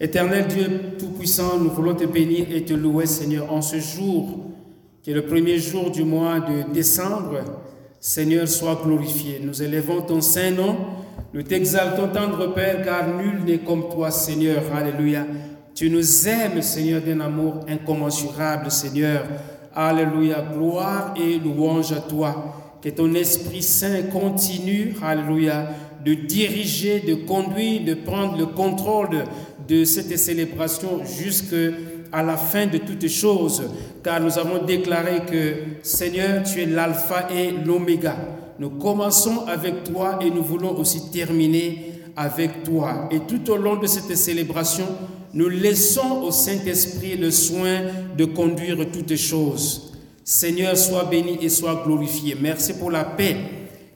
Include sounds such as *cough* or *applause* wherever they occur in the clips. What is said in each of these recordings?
Éternel Dieu Tout-Puissant, nous voulons te bénir et te louer, Seigneur, en ce jour, qui est le premier jour du mois de décembre. Seigneur, sois glorifié. Nous élevons ton saint nom, nous t'exaltons, tendre Père, car nul n'est comme toi, Seigneur. Alléluia. Tu nous aimes, Seigneur, d'un amour incommensurable, Seigneur. Alléluia. Gloire et louange à toi. Que ton Esprit Saint continue, Alléluia, de diriger, de conduire, de prendre le contrôle de, cette célébration jusqu'à la fin de toutes choses. Car nous avons déclaré que, Seigneur, tu es l'alpha et l'oméga. Nous commençons avec toi et nous voulons aussi terminer avec toi. Et tout au long de cette célébration, nous laissons au Saint-Esprit le soin de conduire toutes choses. Seigneur, sois béni et sois glorifié. Merci pour la paix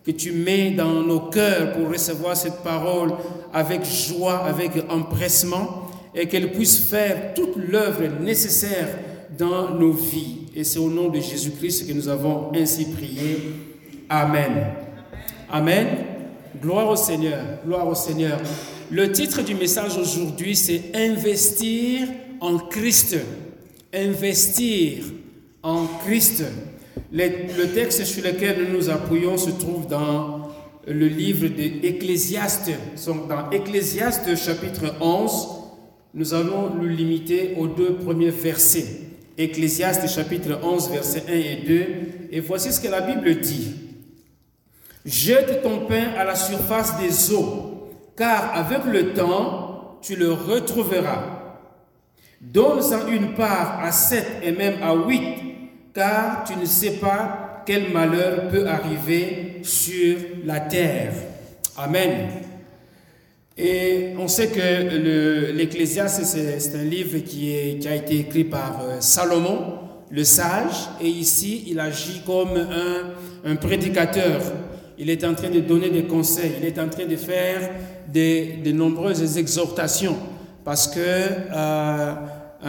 que tu mets dans nos cœurs pour recevoir cette parole avec joie, avec empressement, et qu'elle puisse faire toute l'œuvre nécessaire dans nos vies. Et c'est au nom de Jésus-Christ que nous avons ainsi prié. Amen. Amen. Gloire au Seigneur. Gloire au Seigneur. Le titre du message aujourd'hui, c'est Investir en Christ. Investir en Christ. Le, texte sur lequel nous nous appuyons se trouve dans le livre d'Ecclésiaste. Dans Ecclésiaste chapitre 11, nous allons nous limiter aux deux premiers versets. Ecclésiaste chapitre 11, versets 1 et 2. Et voici ce que la Bible dit. Jette ton pain à la surface des eaux, car avec le temps, tu le retrouveras. Donne-en une part à sept et même à huit car tu ne sais pas quel malheur peut arriver sur la terre. Amen. Et on sait que l'Ecclésiaste, c'est un livre qui, a été écrit par euh, Salomon, le sage, et ici, il agit comme un, prédicateur. Il est en train de donner des conseils, il est en train de faire de, nombreuses exhortations, parce que euh,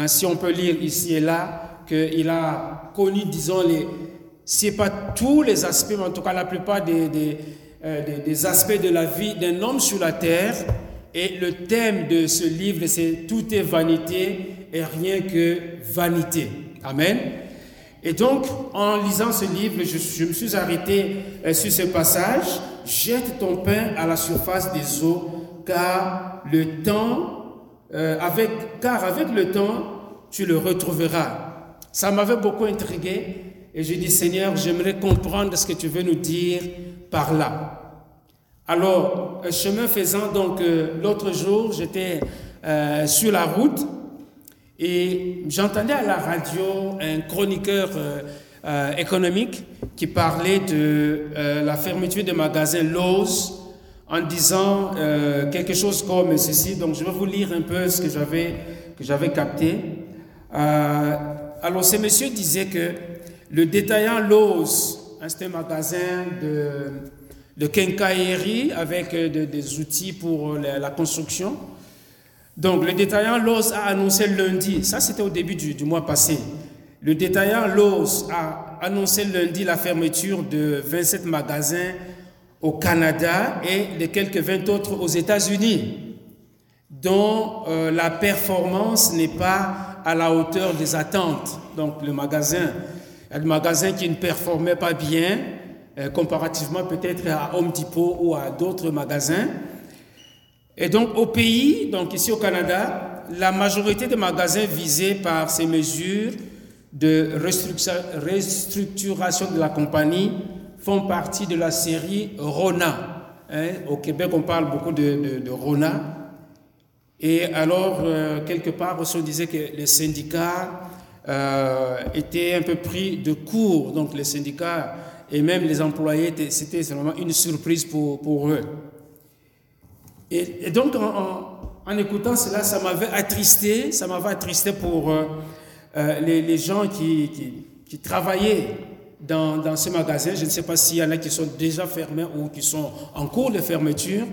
si on peut lire ici et là, qu'il a connu, disons, les, si pas tous les aspects, mais en tout cas la plupart des, des, euh, aspects de la vie d'un homme sur la terre. Et le thème de ce livre, c'est Tout est vanité et rien que vanité. Amen. Et donc, en lisant ce livre, je, me suis arrêté euh, sur ce passage. Jette ton pain à la surface des eaux, car le temps, euh, avec, car avec le temps, tu le retrouveras. Ça m'avait beaucoup intrigué et j'ai dit Seigneur, j'aimerais comprendre ce que tu veux nous dire par là. Alors, chemin faisant, donc euh, l'autre jour, j'étais euh, sur la route et j'entendais à la radio un chroniqueur euh, économique qui parlait de la fermeture des magasins Lowe's en disant quelque chose comme ceci. Donc, je vais vous lire un peu ce que j'avais que j'avais capté. Alors, ce monsieur disait que le détaillant Lowe's, hein, c'était un magasin de, de quincaillerie avec euh, des outils pour euh, la, construction. Donc, le détaillant Lowe's a annoncé lundi, ça c'était au début du, mois passé, le détaillant Lowe's a annoncé lundi la fermeture de 27 magasins au Canada et de quelques 20 autres aux États-Unis, dont euh, la performance n'est pas à la hauteur des attentes. Donc le magasin, le magasin qui ne performait pas bien, euh, comparativement peut-être à Home Depot ou à d'autres magasins. Et donc au pays, donc ici au Canada, la majorité des magasins visés par ces mesures de restructuration de la compagnie font partie de la série Rona. Hein. Au Québec, on parle beaucoup de, de Rona. Et alors, euh, quelque part, on disait que les syndicats euh, étaient un peu pris de court. Donc, les syndicats et même les employés, c'était vraiment une surprise pour, pour eux. Et, donc, en, écoutant cela, ça m'avait attristé, ça m'avait attristé pour euh, les, les, gens qui, qui, qui travaillaient dans, dans, ce magasin. Je ne sais pas s'il y en a qui sont déjà fermés ou qui sont en cours de fermeture.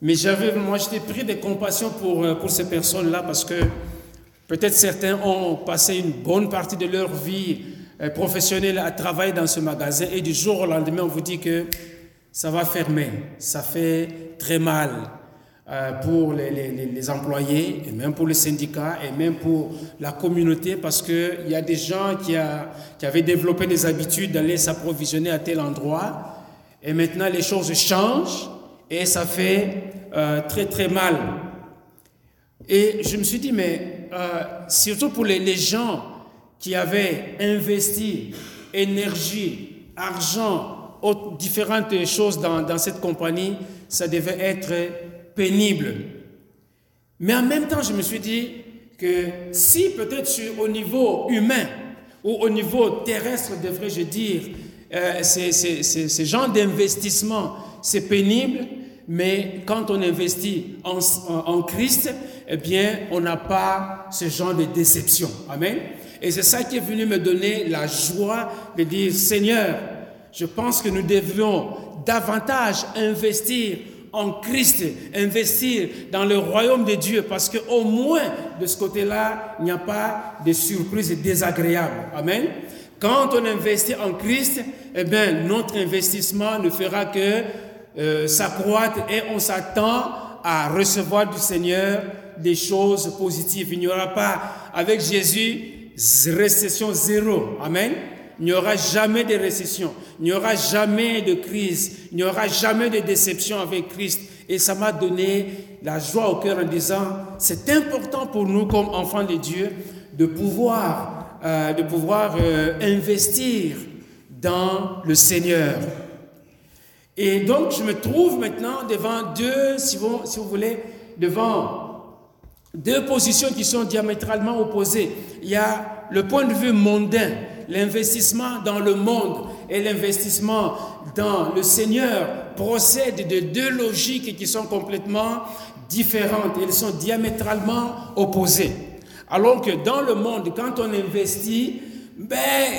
Mais j'avais, moi, j'étais pris de compassion pour, euh, pour ces personnes-là parce que peut-être certains ont passé une bonne partie de leur vie euh, professionnelle à travailler dans ce magasin et du jour au lendemain, on vous dit que ça va fermer. Ça fait très mal. euh, pour les, employés, et même pour les syndicats, et même pour la communauté, parce qu'il y a des gens qui, a, qui avaient développé des habitudes d'aller s'approvisionner à tel endroit, et maintenant les choses changent, et ça fait euh, très très mal. Et je me suis dit, mais euh, surtout pour les, les gens qui avaient investi énergie, argent, différentes choses dans, dans cette compagnie, ça devait être pénible. Mais en même temps, je me suis dit que si peut-être au niveau humain ou au niveau terrestre, devrais-je dire, euh, ces genres d'investissement, c'est pénible, mais quand on investit en, en, Christ, eh bien, on n'a pas ce genre de déception. Amen. Et c'est ça qui est venu me donner la joie de dire, Seigneur, je pense que nous devrions davantage investir en Christ, investir dans le royaume de Dieu, parce qu'au moins de ce côté-là, il n'y a pas de surprises désagréables. Amen. Quand on investit en Christ, eh bien, notre investissement ne fera que euh, s'accroître et on s'attend à recevoir du Seigneur des choses positives. Il n'y aura pas, avec Jésus, récession zéro. Amen. Il n'y aura jamais de récession, il n'y aura jamais de crise, il n'y aura jamais de déception avec Christ. Et ça m'a donné la joie au cœur en disant, c'est important pour nous comme enfants de Dieu de pouvoir, euh, de pouvoir euh, investir dans le Seigneur. Et donc je me trouve maintenant devant deux, si vous, voulez, devant deux positions qui sont diamétralement opposées. Il y a le point de vue mondain l'investissement dans le monde et l'investissement dans le Seigneur procèdent de deux logiques qui sont complètement différentes. Elles sont diamétralement opposées. Alors que dans le monde, quand on investit, ben,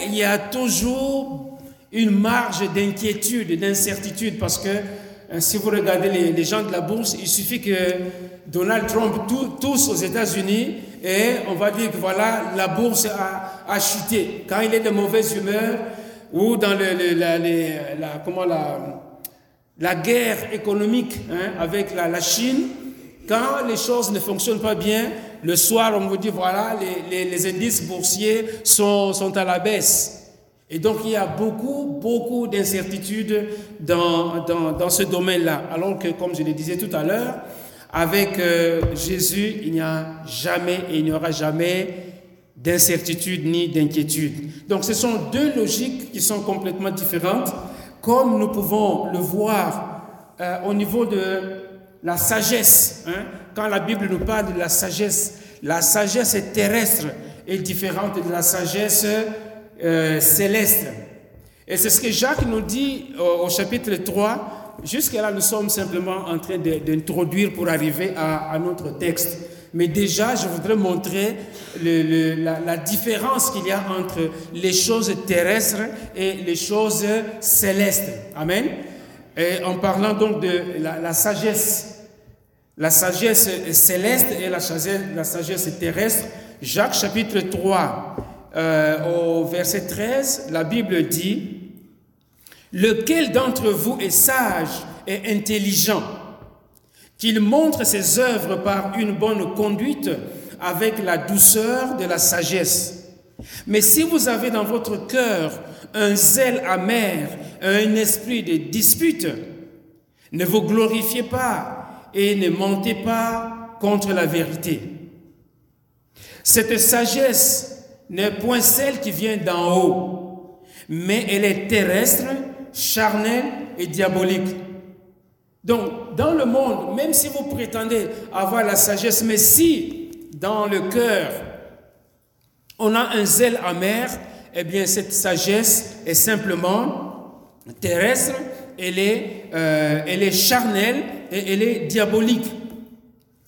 il y a toujours une marge d'inquiétude, d'incertitude, parce que euh, si vous regardez les, gens de la bourse, il suffit que Donald Trump tous aux États-Unis et on va dire que voilà, la bourse a, chuté. Quand il est de mauvaise humeur ou dans la, comment la, guerre économique hein, avec la, Chine, quand les choses ne fonctionnent pas bien, le soir, on vous dit voilà, les, indices boursiers sont à la baisse. Et donc il y a beaucoup, beaucoup d'incertitudes dans, dans, ce domaine-là. Alors que, comme je le disais tout à l'heure, avec euh, Jésus, il n'y a jamais et il n'y aura jamais d'incertitude ni d'inquiétude. Donc ce sont deux logiques qui sont complètement différentes, comme nous pouvons le voir euh, au niveau de la sagesse. Hein. Quand la Bible nous parle de la sagesse, la sagesse terrestre est différente de la sagesse euh, céleste. Et c'est ce que Jacques nous dit au, au chapitre 3, Jusqu'à là, nous sommes simplement en train d'introduire pour arriver à, notre texte. Mais déjà, je voudrais montrer la, différence qu'il y a entre les choses terrestres et les choses célestes. Amen. Et en parlant donc de la, sagesse, la sagesse céleste et la sagesse, la sagesse terrestre, Jacques chapitre 3, euh, au verset 13, la Bible dit, Lequel d'entre vous est sage et intelligent, qu'il montre ses œuvres par une bonne conduite avec la douceur de la sagesse. Mais si vous avez dans votre cœur un zèle amer, un esprit de dispute, ne vous glorifiez pas et ne mentez pas contre la vérité. Cette sagesse n'est point celle qui vient d'en haut, mais elle est terrestre charnel et diabolique. Donc, dans le monde, même si vous prétendez avoir la sagesse, mais si dans le cœur, on a un zèle amer, eh bien, cette sagesse est simplement terrestre, elle est, euh, elle est charnelle et elle est diabolique.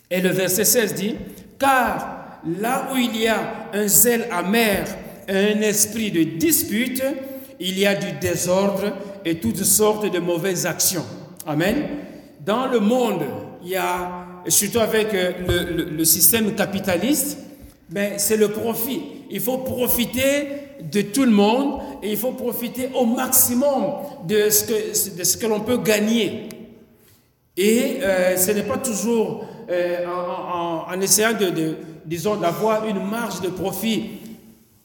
Et le verset 16 dit, car là où il y a un zèle amer, un esprit de dispute, il y a du désordre et toutes sortes de mauvaises actions. Amen. Dans le monde, il y a, surtout avec euh, le, système capitaliste, ben, c'est le profit. Il faut profiter de tout le monde et il faut profiter au maximum de ce que, de ce que l'on peut gagner. Et euh, ce n'est pas toujours euh, en, essayant de disons, d'avoir une marge de profit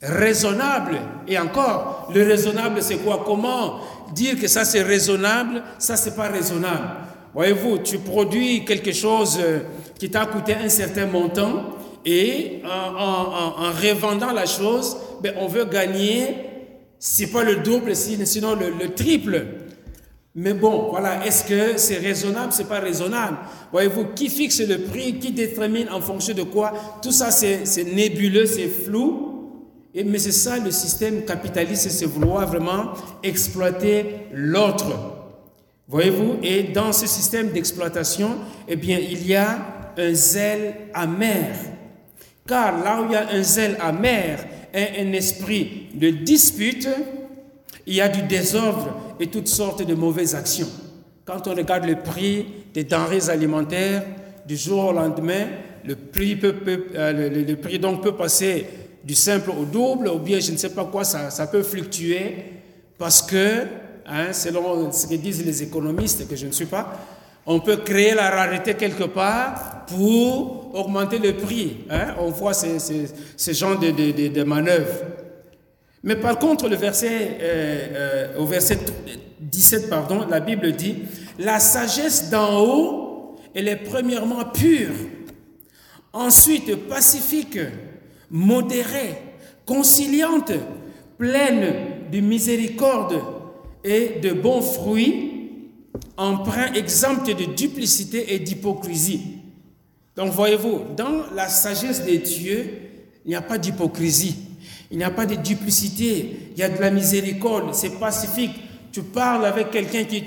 raisonnable. Et encore, le raisonnable, c'est quoi? Comment dire que ça c'est raisonnable, ça c'est pas raisonnable Voyez-vous, tu produis quelque chose euh, qui t'a coûté un certain montant et en, en, en revendant la chose, ben, on veut gagner, c'est pas le double, sinon le triple. Mais bon, voilà, est-ce que c'est raisonnable, c'est pas raisonnable Voyez-vous, qui fixe le prix, qui détermine en fonction de quoi? Tout ça, c'est nébuleux, c'est flou. Et, mais c'est ça le système capitaliste, c'est vouloir vraiment exploiter l'autre. Voyez-vous? Et dans ce système d'exploitation, eh bien, il y a un zèle amer. Car là où il y a un zèle amer et un esprit de dispute, il y a du désordre et toutes sortes de mauvaises actions. Quand on regarde le prix des denrées alimentaires, du jour au lendemain, le prix, peut, euh, donc peut passer du simple au double, ou bien je ne sais pas quoi, ça, peut fluctuer, parce que, hein, selon ce que disent les économistes, que je ne suis pas, on peut créer la rareté quelque part pour augmenter le prix. Hein. On voit ce, ce, ce genre de, de, de manœuvres. Mais par contre, le verset, euh, euh, au verset 17, pardon, la Bible dit, la sagesse d'en haut, elle est premièrement pure, ensuite pacifique, modérée, conciliante, pleine de miséricorde et de bons fruits, emprunt exempt de duplicité et d'hypocrisie. Donc voyez-vous, dans la sagesse de Dieu, il n'y a pas d'hypocrisie. Il n'y a pas de duplicité, il y a de la miséricorde, c'est pacifique. Tu parles avec quelqu'un qui,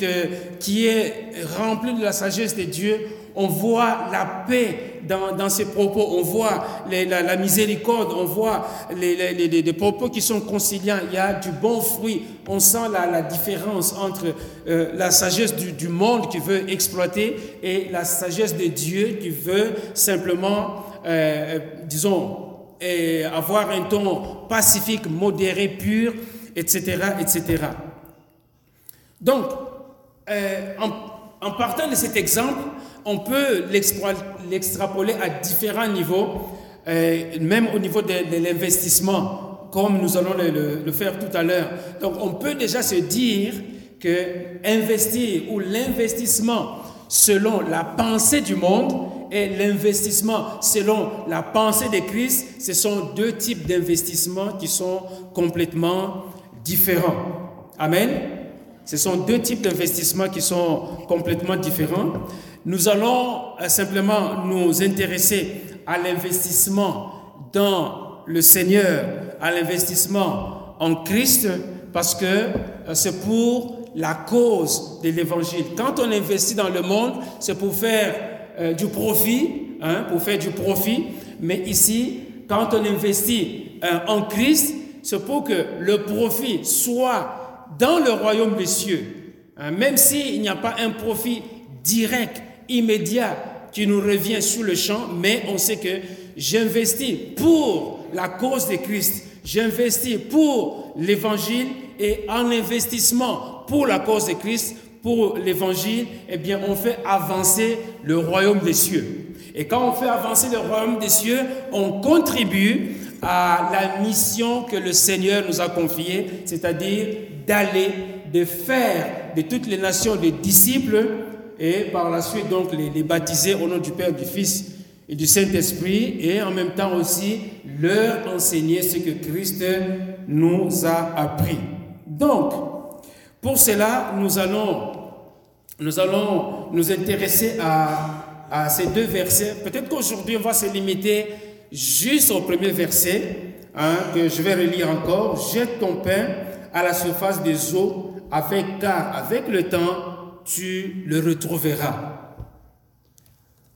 qui est rempli de la sagesse de Dieu, on voit la paix dans, dans ses propos, on voit la, miséricorde, on voit les, les, propos qui sont conciliants, il y a du bon fruit, on sent la, la différence entre euh, la sagesse du, du, monde qui veut exploiter et la sagesse de Dieu qui veut simplement, euh, euh disons, et avoir un ton pacifique, modéré, pur, etc. etc. Donc, euh, en, partant de cet exemple, on peut l'extrapoler à différents niveaux, euh, même au niveau de, de l'investissement, comme nous allons le, le, faire tout à l'heure. Donc, on peut déjà se dire que investir ou l'investissement selon la pensée du monde et l'investissement selon la pensée de Christ, ce sont deux types d'investissements qui sont complètement différents. Amen. Ce sont deux types d'investissements qui sont complètement différents. Nous allons euh, simplement nous intéresser à l'investissement dans le Seigneur, à l'investissement en Christ, parce que euh, c'est pour la cause de l'évangile. Quand on investit dans le monde, c'est pour faire euh, du profit, hein, pour faire du profit. Mais ici, quand on investit euh, en Christ, c'est pour que le profit soit dans le royaume des cieux. Hein, même s'il n'y a pas un profit direct, immédiat, qui nous revient sur le champ, mais on sait que j'investis pour la cause de Christ, j'investis pour l'évangile et en investissement pour la cause de Christ, pour l'évangile, eh bien, on fait avancer le royaume des cieux. Et quand on fait avancer le royaume des cieux, on contribue à la mission que le Seigneur nous a confiée, c'est-à-dire d'aller, de faire de toutes les nations des disciples et par la suite donc les, baptiser au nom du Père, du Fils et du Saint-Esprit et en même temps aussi leur enseigner ce que Christ nous a appris. Donc, pour cela, nous allons nous, intéresser à, à ces deux versets. Peut-être qu'aujourd'hui, on va se limiter juste au premier verset, hein, que je vais relire encore. Jette ton pain à la surface des eaux, avec, car avec le temps, tu le retrouveras.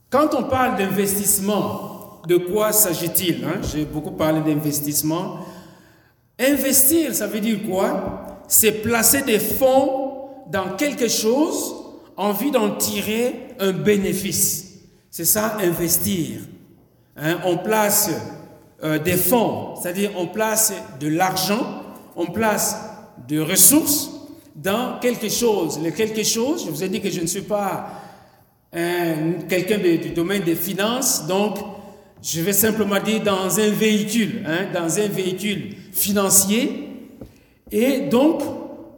Quand on parle d'investissement, de quoi s'agit-il hein? J'ai beaucoup parlé d'investissement. Investir, ça veut dire quoi? C'est placer des fonds dans quelque chose en vue d'en tirer un bénéfice. C'est ça, investir. Hein, on place euh, des fonds, c'est-à-dire on place de l'argent, on place de ressources dans quelque chose. Le quelque chose, je vous ai dit que je ne suis pas quelqu'un du domaine des finances, donc je vais simplement dire dans un véhicule, hein, dans un véhicule financier, et donc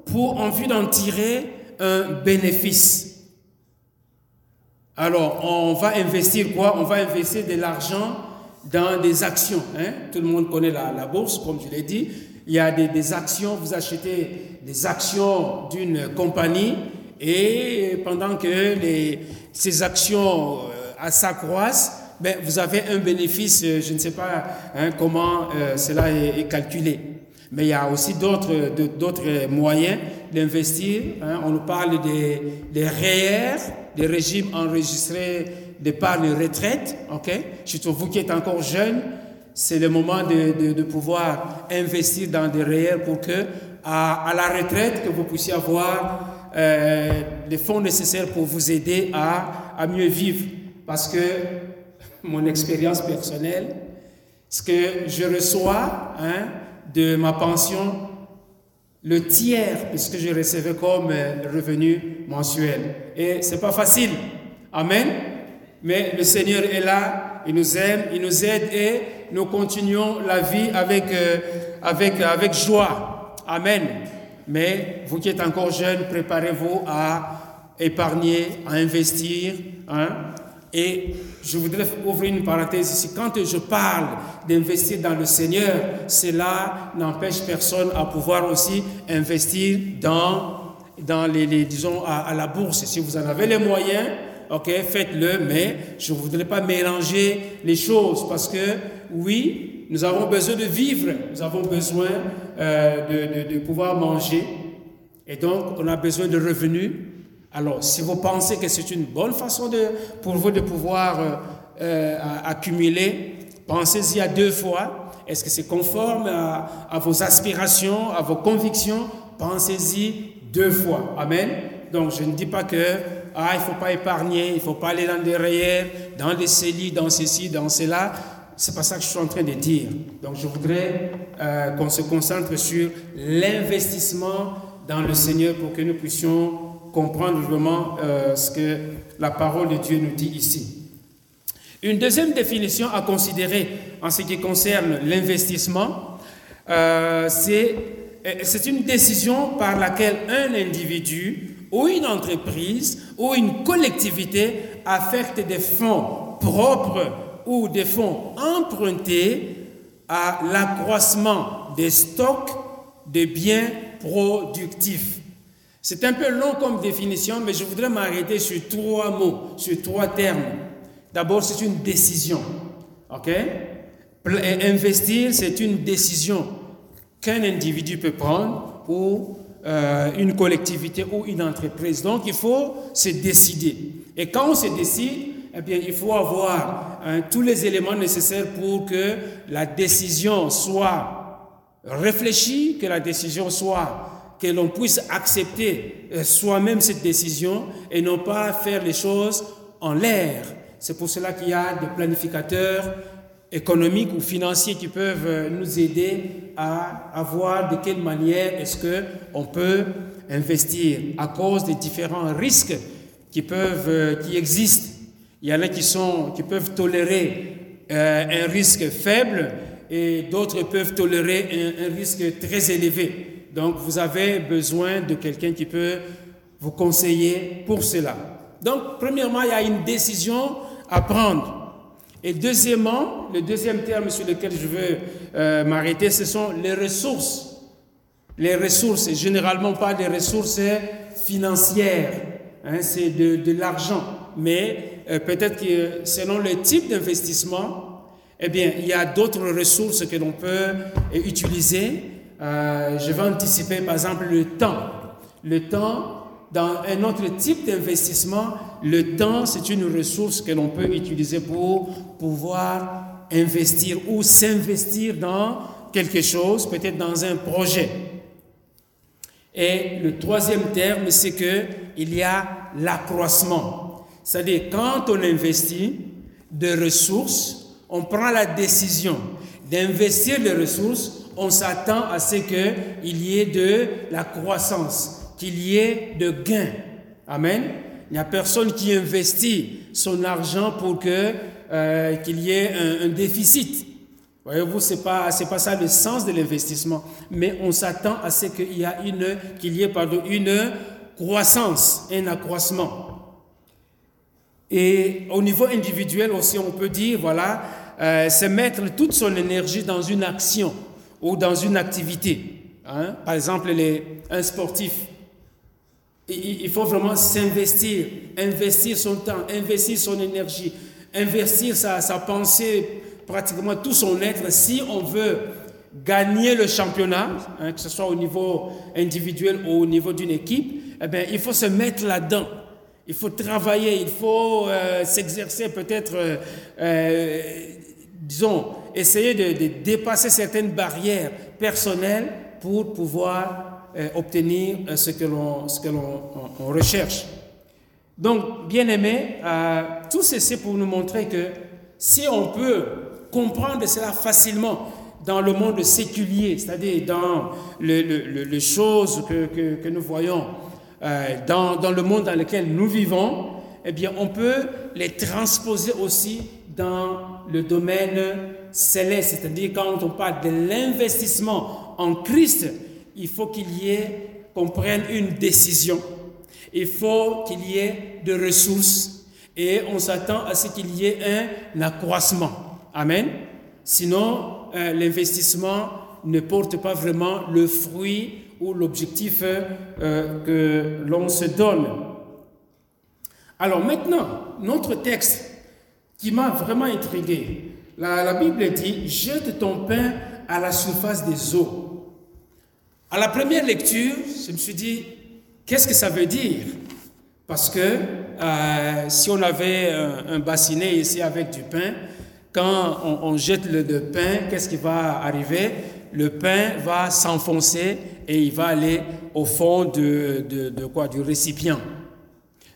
pour en vue d'en tirer un bénéfice. Alors, on va investir quoi? On va investir de l'argent dans des actions. Hein? Tout le monde connaît la, bourse, comme je l'ai dit. Il y a des, actions, vous achetez des actions d'une compagnie et pendant que ces actions euh, s'accroissent, ben, vous avez un bénéfice, euh, je ne sais pas hein, comment euh, cela est, calculé. Mais il y a aussi d'autres, moyens d'investir. Hein. On nous parle des, des REER, des régimes enregistrés d'épargne retraite. ok? Surtout vous qui êtes encore jeune, c'est le moment de, pouvoir investir dans des REER pour que à, la retraite, que vous puissiez avoir euh, les fonds nécessaires pour vous aider à, à mieux vivre. Parce que mon expérience personnelle, ce que je reçois hein, de ma pension, le tiers de ce que je recevais comme euh, revenu mensuel. Et c'est pas facile. Amen. Mais le Seigneur est là, il nous aime, il nous aide et nous continuons la vie avec, euh, avec, avec joie. Amen. Mais vous qui êtes encore jeune, préparez-vous à épargner, à investir. Hein, et je voudrais ouvrir une parenthèse ici. Quand je parle d'investir dans le Seigneur, cela n'empêche personne à pouvoir aussi investir dans, dans les, disons, à, la bourse. Si vous en avez les moyens, ok, faites-le, mais je ne voudrais pas mélanger les choses parce que, oui, nous avons besoin de vivre, nous avons besoin euh, de, de pouvoir manger, et donc on a besoin de revenus. Alors, si vous pensez que c'est une bonne façon de, pour vous de pouvoir euh, euh, accumuler, pensez-y à deux fois. Est-ce que c'est conforme à, vos aspirations, à vos convictions? Pensez-y deux fois. Amen. Donc, je ne dis pas que ah, il ne faut pas épargner, il ne faut pas aller dans des rayères, dans des CELI, dans ceci, dans cela. C'est pas ça que je suis en train de dire. Donc, je voudrais euh, qu'on se concentre sur l'investissement dans le Seigneur pour que nous puissions comprendre vraiment euh, ce que la parole de Dieu nous dit ici. Une deuxième définition à considérer en ce qui concerne l'investissement, euh, c'est une décision par laquelle un individu ou une entreprise ou une collectivité affecte des fonds propres ou des fonds empruntés à l'accroissement des stocks de biens productifs c'est un peu long comme définition, mais je voudrais m'arrêter sur trois mots, sur trois termes. D'abord, c'est une décision. OK? Investir, c'est une décision qu'un individu peut prendre ou euh, une collectivité ou une entreprise. Donc, il faut se décider. Et quand on se décide, eh bien, il faut avoir hein, tous les éléments nécessaires pour que la décision soit réfléchie, que la décision soit que l'on puisse accepter euh, soi-même cette décision et non pas faire les choses en l'air. C'est pour cela qu'il y a des planificateurs économiques ou financiers qui peuvent euh, nous aider à, voir de quelle manière est-ce que on peut investir à cause des différents risques qui peuvent euh, qui existent. Il y en a qui sont qui peuvent tolérer un risque faible et d'autres peuvent tolérer un risque très élevé. Donc, vous avez besoin de quelqu'un qui peut vous conseiller pour cela. Donc, premièrement, il y a une décision à prendre. Et deuxièmement, le deuxième terme sur lequel je veux euh, m'arrêter, ce sont les ressources. Les ressources, et généralement pas des ressources financières, hein, c'est de, l'argent. Mais euh, peut-être que selon le type d'investissement, eh bien, il y a d'autres ressources que l'on peut utiliser euh, je vais anticiper par exemple le temps. Le temps, dans un autre type d'investissement, le temps, c'est une ressource que l'on peut utiliser pour pouvoir investir ou s'investir dans quelque chose, peut-être dans un projet. Et le troisième terme, c'est que il y a l'accroissement. C'est-à-dire quand on investit des ressources, on prend la décision d'investir les ressources on s'attend à ce qu'il y ait de la croissance, qu'il y ait de gains. Amen. Il n'y a personne qui investit son argent pour que euh, qu'il y ait un, déficit. Voyez-vous, c'est pas pas ça le sens de l'investissement, mais on s'attend à ce qu'il y a une qu'il y ait pardon une croissance, un accroissement. Et au niveau individuel aussi, on peut dire voilà, euh, c'est mettre toute son énergie dans une action ou dans une activité. Hein? Par exemple, les, un sportif, il faut vraiment s'investir, investir son temps, investir son énergie, investir sa, sa, pensée, pratiquement tout son être, si on veut gagner le championnat, hein, que ce soit au niveau individuel ou au niveau d'une équipe, eh bien, il faut se mettre là-dedans. Il faut travailler, il faut euh, s'exercer peut-être, euh, euh, disons, essayer de, dépasser certaines barrières personnelles pour pouvoir euh, obtenir euh, ce que l'on recherche. Donc, bien aimé, euh, tout ceci pour nous montrer que si on peut comprendre cela facilement dans le monde séculier, c'est-à-dire dans les le, choses que, nous voyons dans, dans le monde dans lequel nous vivons, eh bien, on peut les transposer aussi dans le domaine céleste, c'est-à-dire quand on parle de l'investissement en Christ, il faut qu'il y ait, qu'on prenne une décision. Il faut qu'il y ait de ressources et on s'attend à ce qu'il y ait un accroissement. Amen. Sinon, euh, l'investissement ne porte pas vraiment le fruit ou l'objectif euh, que l'on se donne. Alors maintenant, notre texte qui m'a vraiment intrigué, la, Bible dit, jette ton pain à la surface des eaux. À la première lecture, je me suis dit, qu'est-ce que ça veut dire? Parce que euh, si on avait un, bassinet ici avec du pain, quand on, jette le, pain, qu'est-ce qui va arriver? Le pain va s'enfoncer et il va aller au fond de, quoi? Du récipient.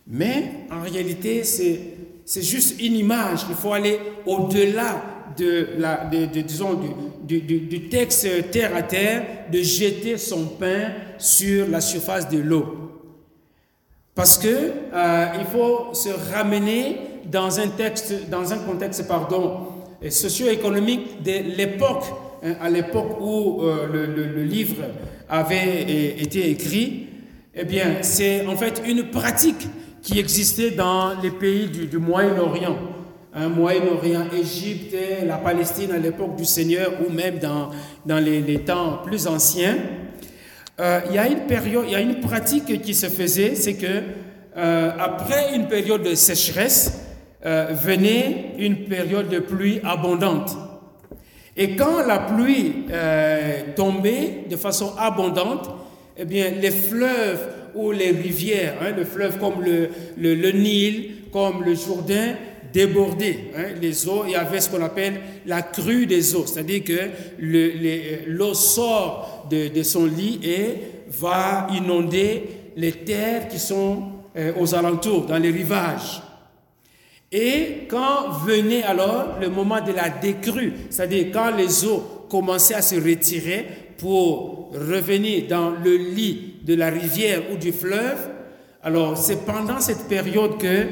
Mais en réalité, c'est juste une image. Il faut aller au-delà de disons, du, texte terre à terre, de jeter son pain sur la surface de l'eau. Parce que euh, il faut se ramener dans un texte, dans un contexte, pardon, socio-économique de l'époque, hein, à l'époque où euh, le, le, livre avait été écrit. Eh bien, c'est en fait une pratique qui existait dans les pays du, Moyen-Orient un Moyen-Orient, Égypte, la Palestine à l'époque du Seigneur ou même dans, dans les, les temps plus anciens, euh, il y a une période, il y a une pratique qui se faisait, c'est que euh, après une période de sécheresse, euh, venait une période de pluie abondante. Et quand la pluie tombait de façon abondante, eh bien, les fleuves ou les rivières, hein, le fleuve comme le, le, Nil, comme le Jourdain, déborder hein, les eaux, il y avait ce qu'on appelle la crue des eaux, c'est-à-dire que l'eau sort de, son lit et va inonder les terres qui sont euh, aux alentours, dans les rivages. Et quand venait alors le moment de la décrue, c'est-à-dire quand les eaux commençaient à se retirer pour revenir dans le lit de la rivière ou du fleuve, alors c'est pendant cette période que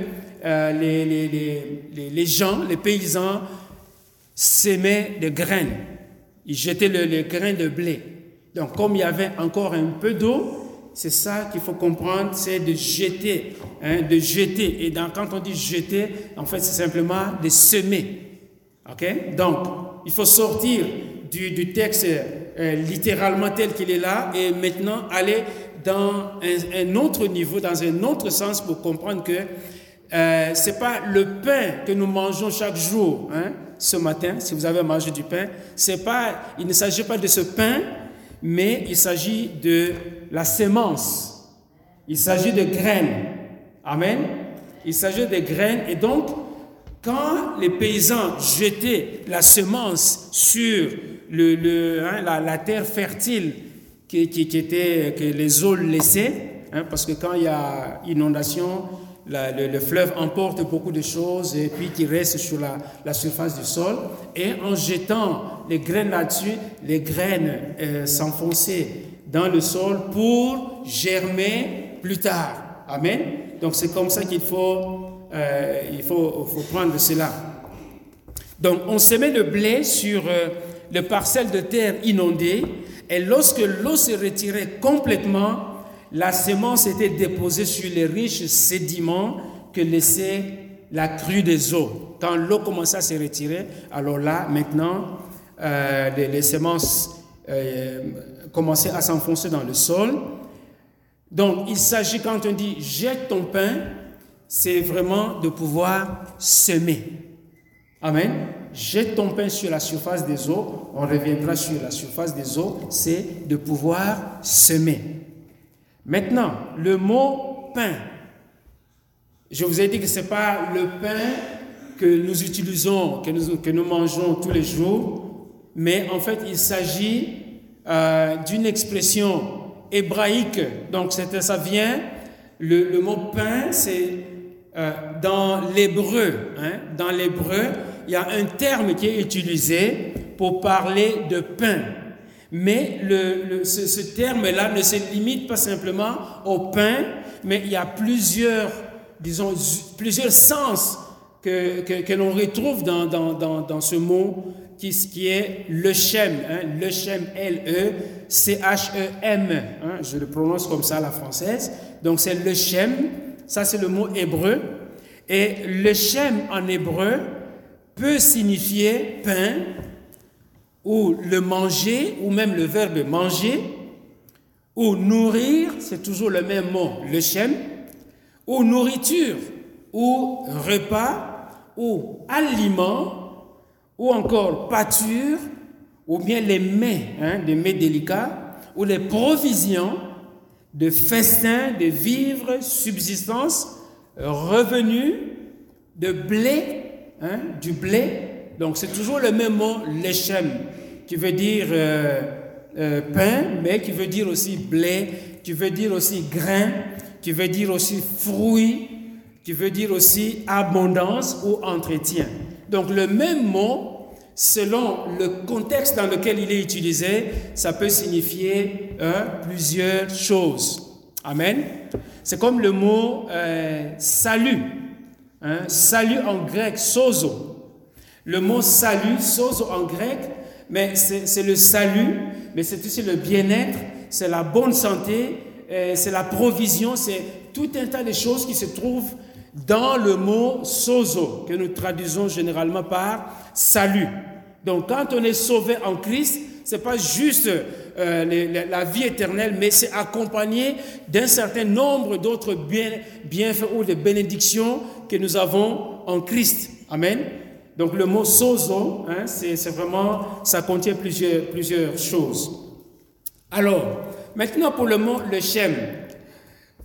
euh, les, les, les, les, gens, les paysans, s'aimaient des graines. Ils jetaient les grains de blé. Donc, comme il y avait encore un peu d'eau, c'est ça qu'il faut comprendre, c'est de jeter, hein, de jeter. Et dans, quand on dit jeter, en fait, c'est simplement de semer. Ok? Donc, il faut sortir du, texte euh, littéralement tel qu'il est là et maintenant aller dans un, autre niveau, dans un autre sens pour comprendre que euh, c'est pas le pain que nous mangeons chaque jour, hein, ce matin, si vous avez mangé du pain, pas, il ne s'agit pas de ce pain, mais il s'agit de la sémence. Il s'agit de graines. Amen. Il s'agit de graines. Et donc, quand les paysans jetaient la semence sur le, hein, la, la, terre fertile qui, qui, était, que les eaux laissaient, hein, parce que quand il y a inondation, le, fleuve emporte beaucoup de choses et puis qui restent sur la, surface du sol. Et en jetant les graines là-dessus, les graines euh, s'enfonçaient dans le sol pour germer plus tard. Amen. Donc c'est comme ça qu'il faut, euh, il faut, faut, prendre cela. Donc on semait le blé sur euh, le parcelle de terre inondée et lorsque l'eau se retirait complètement, la semence était déposée sur les riches sédiments que laissait la crue des eaux. Quand l'eau commençait à se retirer, alors là, maintenant, euh, les, semences euh, commençaient à s'enfoncer dans le sol. Donc, il s'agit, quand on dit jette ton pain, c'est vraiment de pouvoir semer. Amen. Jette ton pain sur la surface des eaux, on reviendra sur la surface des eaux, c'est de pouvoir semer. Maintenant, le mot pain, je vous ai dit que ce n'est pas le pain que nous utilisons, que nous, que nous mangeons tous les jours, mais en fait il s'agit euh, d'une expression hébraïque. Donc ça vient, le, mot pain, c'est euh, dans l'hébreu. Hein, dans l'hébreu, il y a un terme qui est utilisé pour parler de pain. Mais ce, terme-là ne se limite pas simplement au pain, mais il y a plusieurs disons, plusieurs sens que, que, l'on retrouve dans, dans, dans, ce mot qui, qui est le Shem, hein, le Shem, L-E-C-H-E-M, hein, je le prononce comme ça la française. Donc c'est le Shem, ça c'est le mot hébreu. Et le Shem en hébreu peut signifier pain, ou le manger, ou même le verbe manger, ou nourrir, c'est toujours le même mot, le Shem ou nourriture, ou repas, ou aliment, ou encore pâture, ou bien les mets, hein, des mets délicats, ou les provisions de festins, de vivres, subsistance, revenus, de blé, hein, du blé. Donc c'est toujours le même mot, lechem, qui veut dire euh, euh, pain, mais qui veut dire aussi blé, qui veut dire aussi grain, qui veut dire aussi fruit, qui veut dire aussi abondance ou entretien. Donc le même mot, selon le contexte dans lequel il est utilisé, ça peut signifier hein, plusieurs choses. Amen. C'est comme le mot euh, salut. Hein, salut en grec, sozo. Le mot salut, sozo en grec, mais c'est le salut, mais c'est aussi le bien-être, c'est la bonne santé, euh, c'est la provision, c'est tout un tas de choses qui se trouvent dans le mot sozo, que nous traduisons généralement par salut. Donc quand on est sauvé en Christ, c'est pas juste euh, la vie éternelle, mais c'est accompagné d'un certain nombre d'autres bienfaits ou de bénédictions que nous avons en Christ. Amen. Donc le mot sozo, hein, c'est vraiment, ça contient plusieurs, choses. Alors, Maintenant pour le mot le Shem.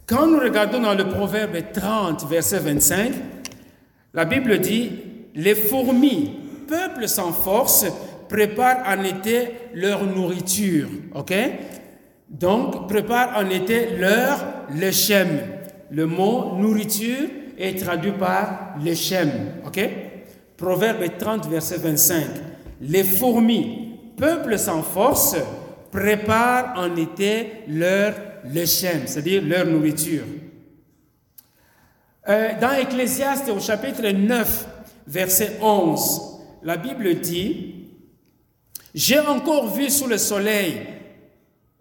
Quand nous regardons dans le Proverbe 30, verset 25, la Bible dit Les fourmis, peuple sans force, préparent en été leur nourriture. Ok? Donc, préparent en été leur le Shem. Le mot nourriture est traduit par le Shem. Ok? Proverbe 30, verset 25. Les fourmis, peuple sans force, préparent en été leur lechem, c'est-à-dire leur nourriture. Euh, dans Ecclésiaste au chapitre 9, verset 11, la Bible dit, J'ai encore vu sous le soleil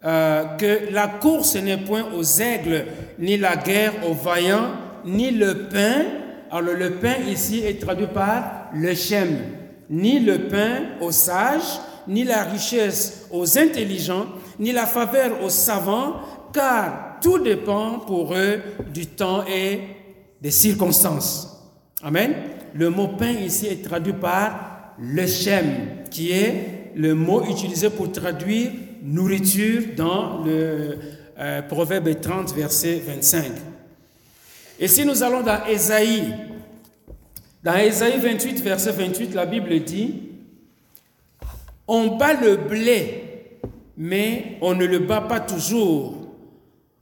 euh, que la course n'est point aux aigles, ni la guerre aux vaillants, ni le pain. Alors le pain ici est traduit par le shem, ni le pain aux sages, ni la richesse aux intelligents, ni la faveur aux savants, car tout dépend pour eux du temps et des circonstances. Amen. Le mot pain ici est traduit par le shem, qui est le mot utilisé pour traduire nourriture dans le euh, Proverbe 30, verset 25. Et si nous allons dans Ésaïe, dans Ésaïe 28, verset 28, la Bible dit, on bat le blé, mais on ne le bat pas toujours.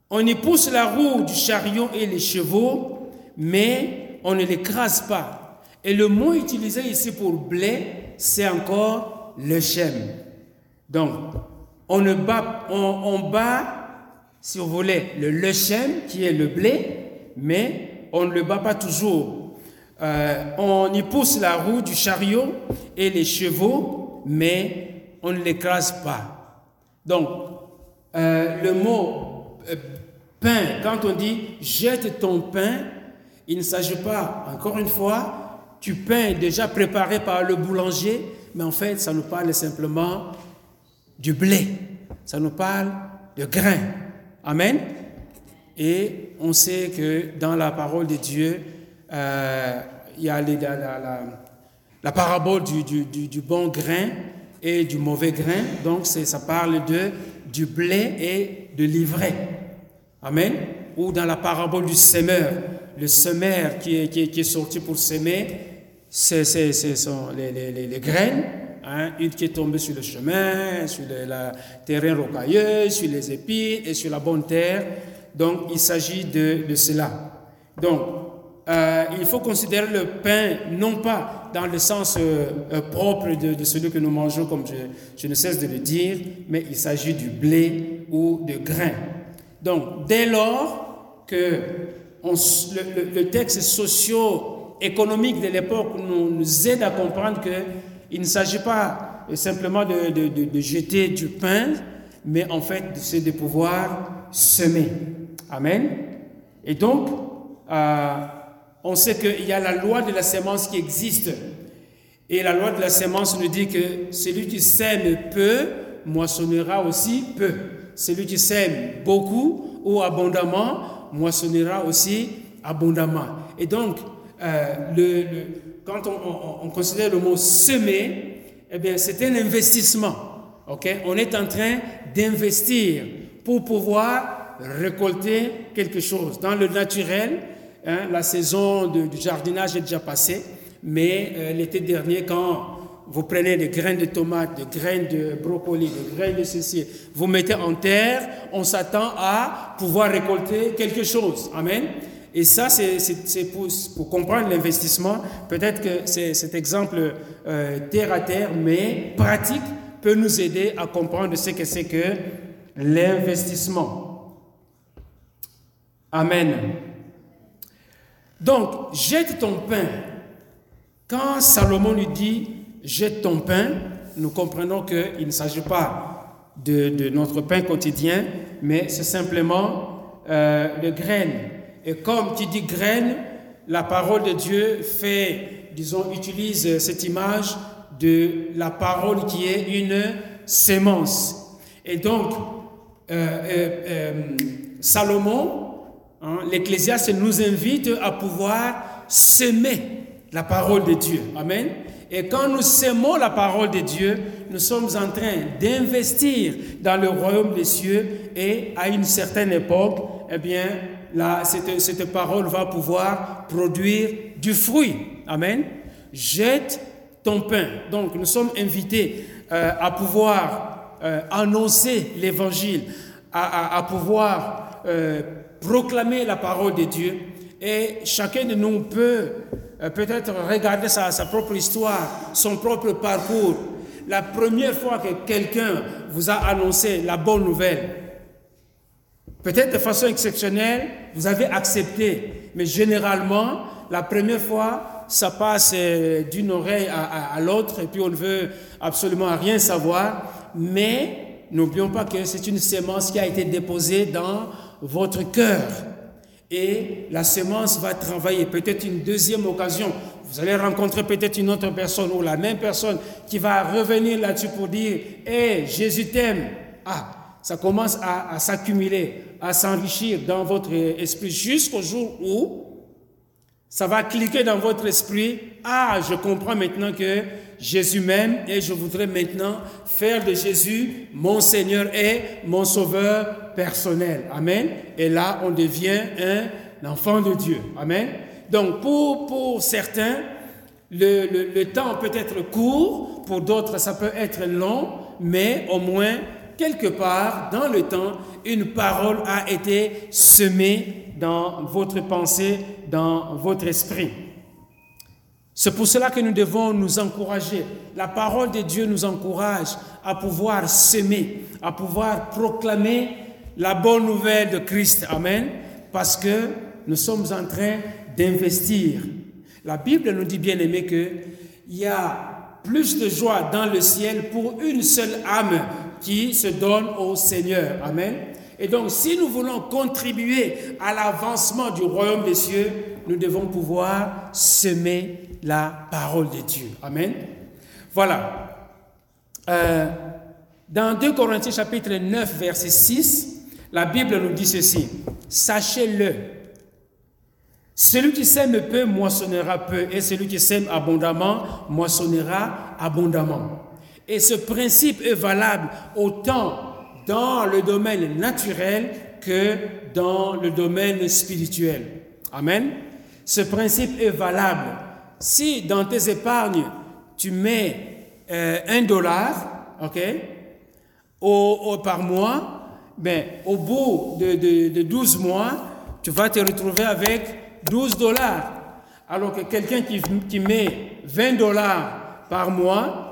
On y pousse la roue du chariot et les chevaux, mais on ne l'écrase pas. Et le mot utilisé ici pour blé, c'est encore le chem. Donc, on, bat, on, bat, si vous voulez, le lechem, qui est le blé, mais on ne le bat pas toujours. Euh, on y pousse la roue du chariot et les chevaux, mais on ne l'écrase pas. Donc, euh, le mot euh, pain, quand on dit jette ton pain, il ne s'agit pas, encore une fois, tu pain déjà préparé par le boulanger, mais en fait, ça nous parle simplement du blé, ça nous parle de grain. Amen. Et on sait que dans la parole de Dieu, euh, il y a la, parabole du, du, bon grain et du mauvais grain. Donc ça parle de, du blé et de l'ivraie. Amen. Ou dans la parabole du semeur, le semeur qui est, qui est, sorti pour s'aimer, c'est les, les, les, graines, hein, une qui est tombée sur le chemin, sur le terrain rocailleux, sur les épis et sur la bonne terre. Donc il s'agit de, de, cela. Donc euh, il faut considérer le pain non pas dans le sens euh, euh, propre de, celui que nous mangeons, comme je, je ne cesse de le dire, mais il s'agit du blé ou de grain. Donc, dès lors que le, texte socio-économique de l'époque nous, aide à comprendre qu'il ne s'agit pas simplement de, jeter du pain, mais en fait, c'est de pouvoir semer. Amen. Et donc, euh, on sait qu'il y a la loi de la sémence qui existe. Et la loi de la sémence nous dit que celui qui sème peu moissonnera aussi peu. Celui qui sème beaucoup ou abondamment moissonnera aussi abondamment. Et donc, euh, quand on, considère le mot semer, eh bien, c'est un investissement. ok? On est en train d'investir pour pouvoir récolter quelque chose. Dans le naturel, hein, la saison du jardinage est déjà passée, mais euh, l'été dernier, quand vous prenez des graines de tomates, des graines de brocoli, des graines de ceci, vous mettez en terre, on s'attend à pouvoir récolter quelque chose. Amen. Et ça, c'est pour, comprendre l'investissement. Peut-être que cet exemple euh, terre à terre, mais pratique, peut nous aider à comprendre ce que c'est que l'investissement. Amen. Donc, jette ton pain. Quand Salomon lui dit, jette ton pain, nous comprenons qu'il ne s'agit pas de, notre pain quotidien, mais c'est simplement euh, de graines. Et comme tu dis graines, la parole de Dieu fait, disons, utilise cette image de la parole qui est une sémence. Et donc, euh, euh, euh Salomon, hein, l'Ecclésiaste nous invite à pouvoir semer la parole de Dieu. Amen. Et quand nous sémons la parole de Dieu, nous sommes en train d'investir dans le royaume des cieux et à une certaine époque, eh bien, là, cette, parole va pouvoir produire du fruit. Amen. Jette ton pain. Donc, nous sommes invités euh, à pouvoir euh, annoncer l'évangile, à, pouvoir euh, proclamer la parole de Dieu. Et chacun de nous peut peut-être regarder sa, propre histoire, son propre parcours. La première fois que quelqu'un vous a annoncé la bonne nouvelle, peut-être de façon exceptionnelle, vous avez accepté, mais généralement, la première fois, ça passe euh, d'une oreille à, l'autre et puis on ne veut absolument rien savoir. Mais n'oublions pas que c'est une sémence qui a été déposée dans votre cœur et la semence va travailler. Peut-être une deuxième occasion, vous allez rencontrer peut-être une autre personne ou la même personne qui va revenir là-dessus pour dire Hé, Jésus t'aime. Ah, ça commence à, s'accumuler, à s'enrichir dans votre esprit jusqu'au jour où ça va cliquer dans votre esprit. Ah, je comprends maintenant que Jésus m'aime et je voudrais maintenant faire de Jésus mon Seigneur et mon Sauveur personnel. Amen. Et là, on devient un enfant de Dieu. Amen. Donc, pour, pour certains, le, le temps peut être court, pour d'autres, ça peut être long, mais au moins, quelque part dans le temps, une parole a été semée dans votre pensée, dans votre esprit. C'est pour cela que nous devons nous encourager. La parole de Dieu nous encourage à pouvoir s'aimer, à pouvoir proclamer la bonne nouvelle de Christ. Amen. Parce que nous sommes en train d'investir. La Bible nous dit bien aimé qu'il y a plus de joie dans le ciel pour une seule âme qui se donne au Seigneur. Amen. Et donc, si nous voulons contribuer à l'avancement du royaume des cieux, nous devons pouvoir semer la parole de Dieu. Amen. Voilà. Euh, dans 2 Corinthiens chapitre 9, verset 6, la Bible nous dit ceci. Sachez-le. Celui qui sème peu moissonnera peu, et celui qui sème abondamment moissonnera abondamment. Et ce principe est valable autant dans le domaine naturel que dans le domaine spirituel. Amen. Ce principe est valable. Si dans tes épargnes, tu mets euh, un dollar, ok, au, par mois, ben, au bout de, de, 12 mois, tu vas te retrouver avec 12 dollars. Alors que quelqu'un qui, qui met 20 dollars par mois,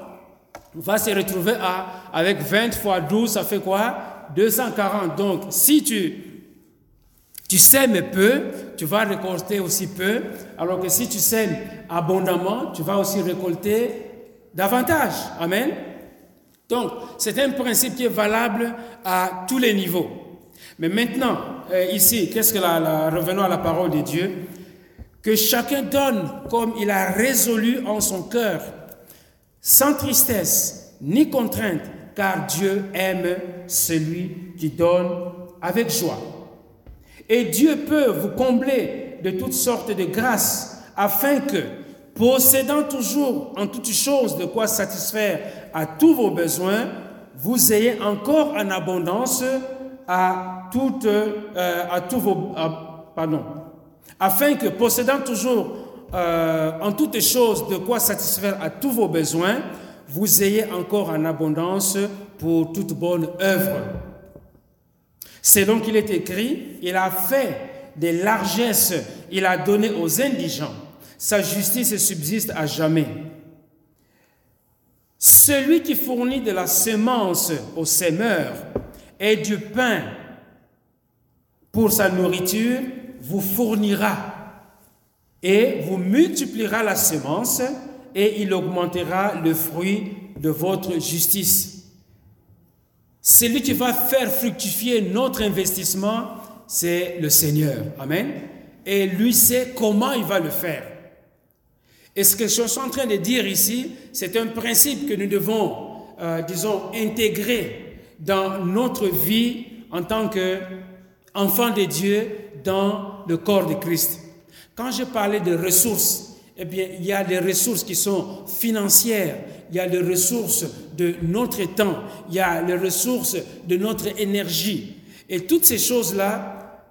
va se retrouver à, avec 20 fois 12, ça fait quoi? 240. Donc, si tu, tu sèmes peu, tu vas récolter aussi peu, alors que si tu sèmes abondamment, tu vas aussi récolter davantage. Amen. Donc, c'est un principe qui est valable à tous les niveaux. Mais maintenant, euh, ici, qu'est-ce que la, revenons à la parole de Dieu, que chacun donne comme il a résolu en son cœur sans tristesse ni contrainte, car Dieu aime celui qui donne avec joie. Et Dieu peut vous combler de toutes sortes de grâces, afin que, possédant toujours en toutes choses de quoi satisfaire à tous vos besoins, vous ayez encore en abondance à toutes, euh, à tous vos, pardon, afin que possédant toujours euh, en toutes choses de quoi satisfaire à tous vos besoins, vous ayez encore en abondance pour toute bonne œuvre. C'est donc qu'il est écrit, il a fait des largesses, il a donné aux indigents. Sa justice subsiste à jamais. Celui qui fournit de la semence aux semeurs et du pain pour sa nourriture vous fournira et vous multipliera la semence et il augmentera le fruit de votre justice. Celui qui va faire fructifier notre investissement, c'est le Seigneur. Amen. Et lui sait comment il va le faire. Et ce que je suis en train de dire ici, c'est un principe que nous devons, euh, disons, intégrer dans notre vie en tant qu'enfants de Dieu dans le corps de Christ. Quand je parlais de ressources, eh bien, il y a des ressources qui sont financières, il y a des ressources de notre temps, il y a les ressources de notre énergie. Et toutes ces choses-là,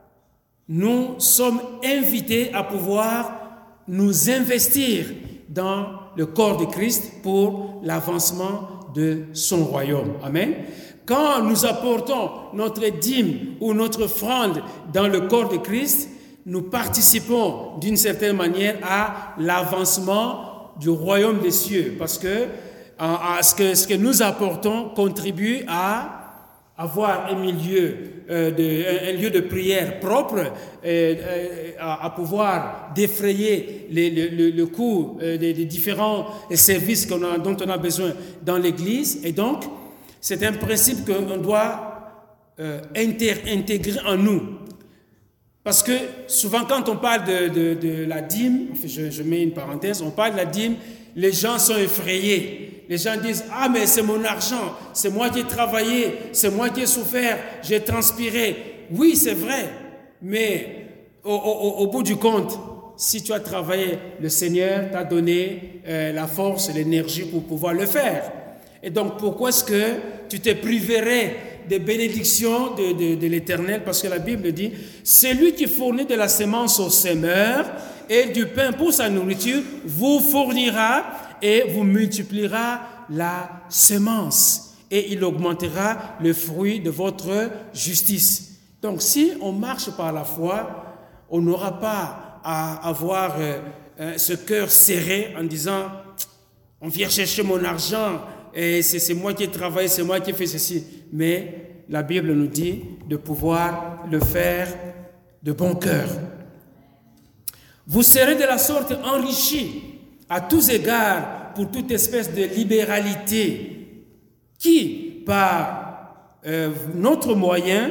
nous sommes invités à pouvoir nous investir dans le corps de Christ pour l'avancement de son royaume. Amen. Quand nous apportons notre dîme ou notre offrande dans le corps de Christ, nous participons d'une certaine manière à l'avancement du royaume des cieux, parce que, ce, que nous apportons contribue à avoir un milieu, euh, un, lieu de prière propre, euh, euh, à, pouvoir défrayer le, coût des, différents services dont on a besoin dans l'Église. Et donc, c'est un principe qu'on doit intégrer en nous. Parce que souvent, quand on parle de, la dîme, je, mets une parenthèse, on parle de la dîme, les gens sont effrayés. Les gens disent Ah, mais c'est mon argent, c'est moi qui ai travaillé, c'est moi qui ai souffert, j'ai transpiré. Oui, c'est vrai, mais au, bout du compte, si tu as travaillé, le Seigneur t'a donné euh, la force, l'énergie pour pouvoir le faire. Et donc, pourquoi est-ce que tu te priverais des bénédictions de, l'Éternel, parce que la Bible dit, c'est lui qui fournit de la semence au semeur et du pain pour sa nourriture, vous fournira et vous multipliera la semence et il augmentera le fruit de votre justice. Donc si on marche par la foi, on n'aura pas à avoir euh, euh, ce cœur serré en disant, on vient chercher mon argent, et c'est moi qui ai travaillé, c'est moi qui ai fait ceci. Mais la Bible nous dit de pouvoir le faire de bon cœur. Vous serez de la sorte enrichis à tous égards pour toute espèce de libéralité qui, par euh, notre moyen,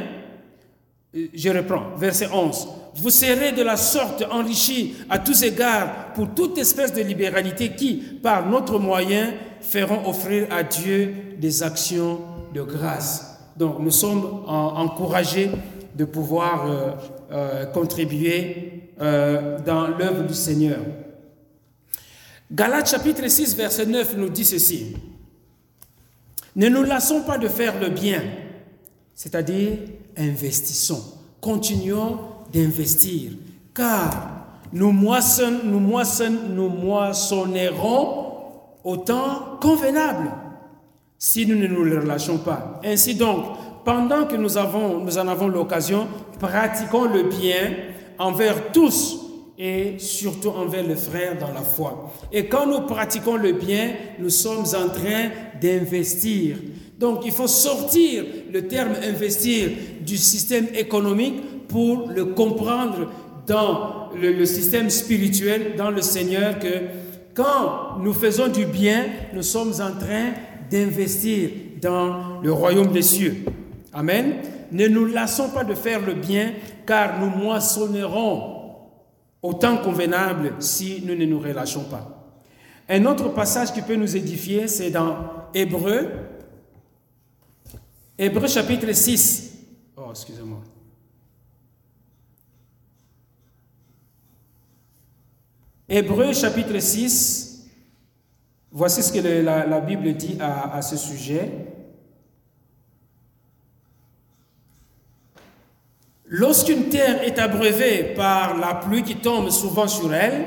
euh, je reprends, verset 11, vous serez de la sorte enrichis à tous égards pour toute espèce de libéralité qui, par notre moyen, feront offrir à Dieu des actions de grâce. Donc nous sommes encouragés de pouvoir euh, euh, contribuer euh, dans l'œuvre du Seigneur. Galates chapitre 6, verset 9 nous dit ceci. Ne nous lassons pas de faire le bien, c'est-à-dire investissons, continuons d'investir, car nous, moissonnerons, nous, nous moissonnerons au temps convenable si nous ne nous relâchons pas. Ainsi donc, pendant que nous, avons, nous en avons l'occasion, pratiquons le bien envers tous et surtout envers les frères dans la foi. Et quand nous pratiquons le bien, nous sommes en train d'investir. Donc il faut sortir le terme investir du système économique pour le comprendre dans le, système spirituel, dans le Seigneur, que quand nous faisons du bien, nous sommes en train d'investir dans le royaume des cieux. Amen. Ne nous lassons pas de faire le bien, car nous moissonnerons au temps convenable si nous ne nous relâchons pas. Un autre passage qui peut nous édifier, c'est dans Hébreu, Hébreu chapitre 6. Oh, excusez-moi. Hébreu chapitre 6, voici ce que la, Bible dit à, à ce sujet. Lorsqu'une terre est abreuvée par la pluie qui tombe souvent sur elle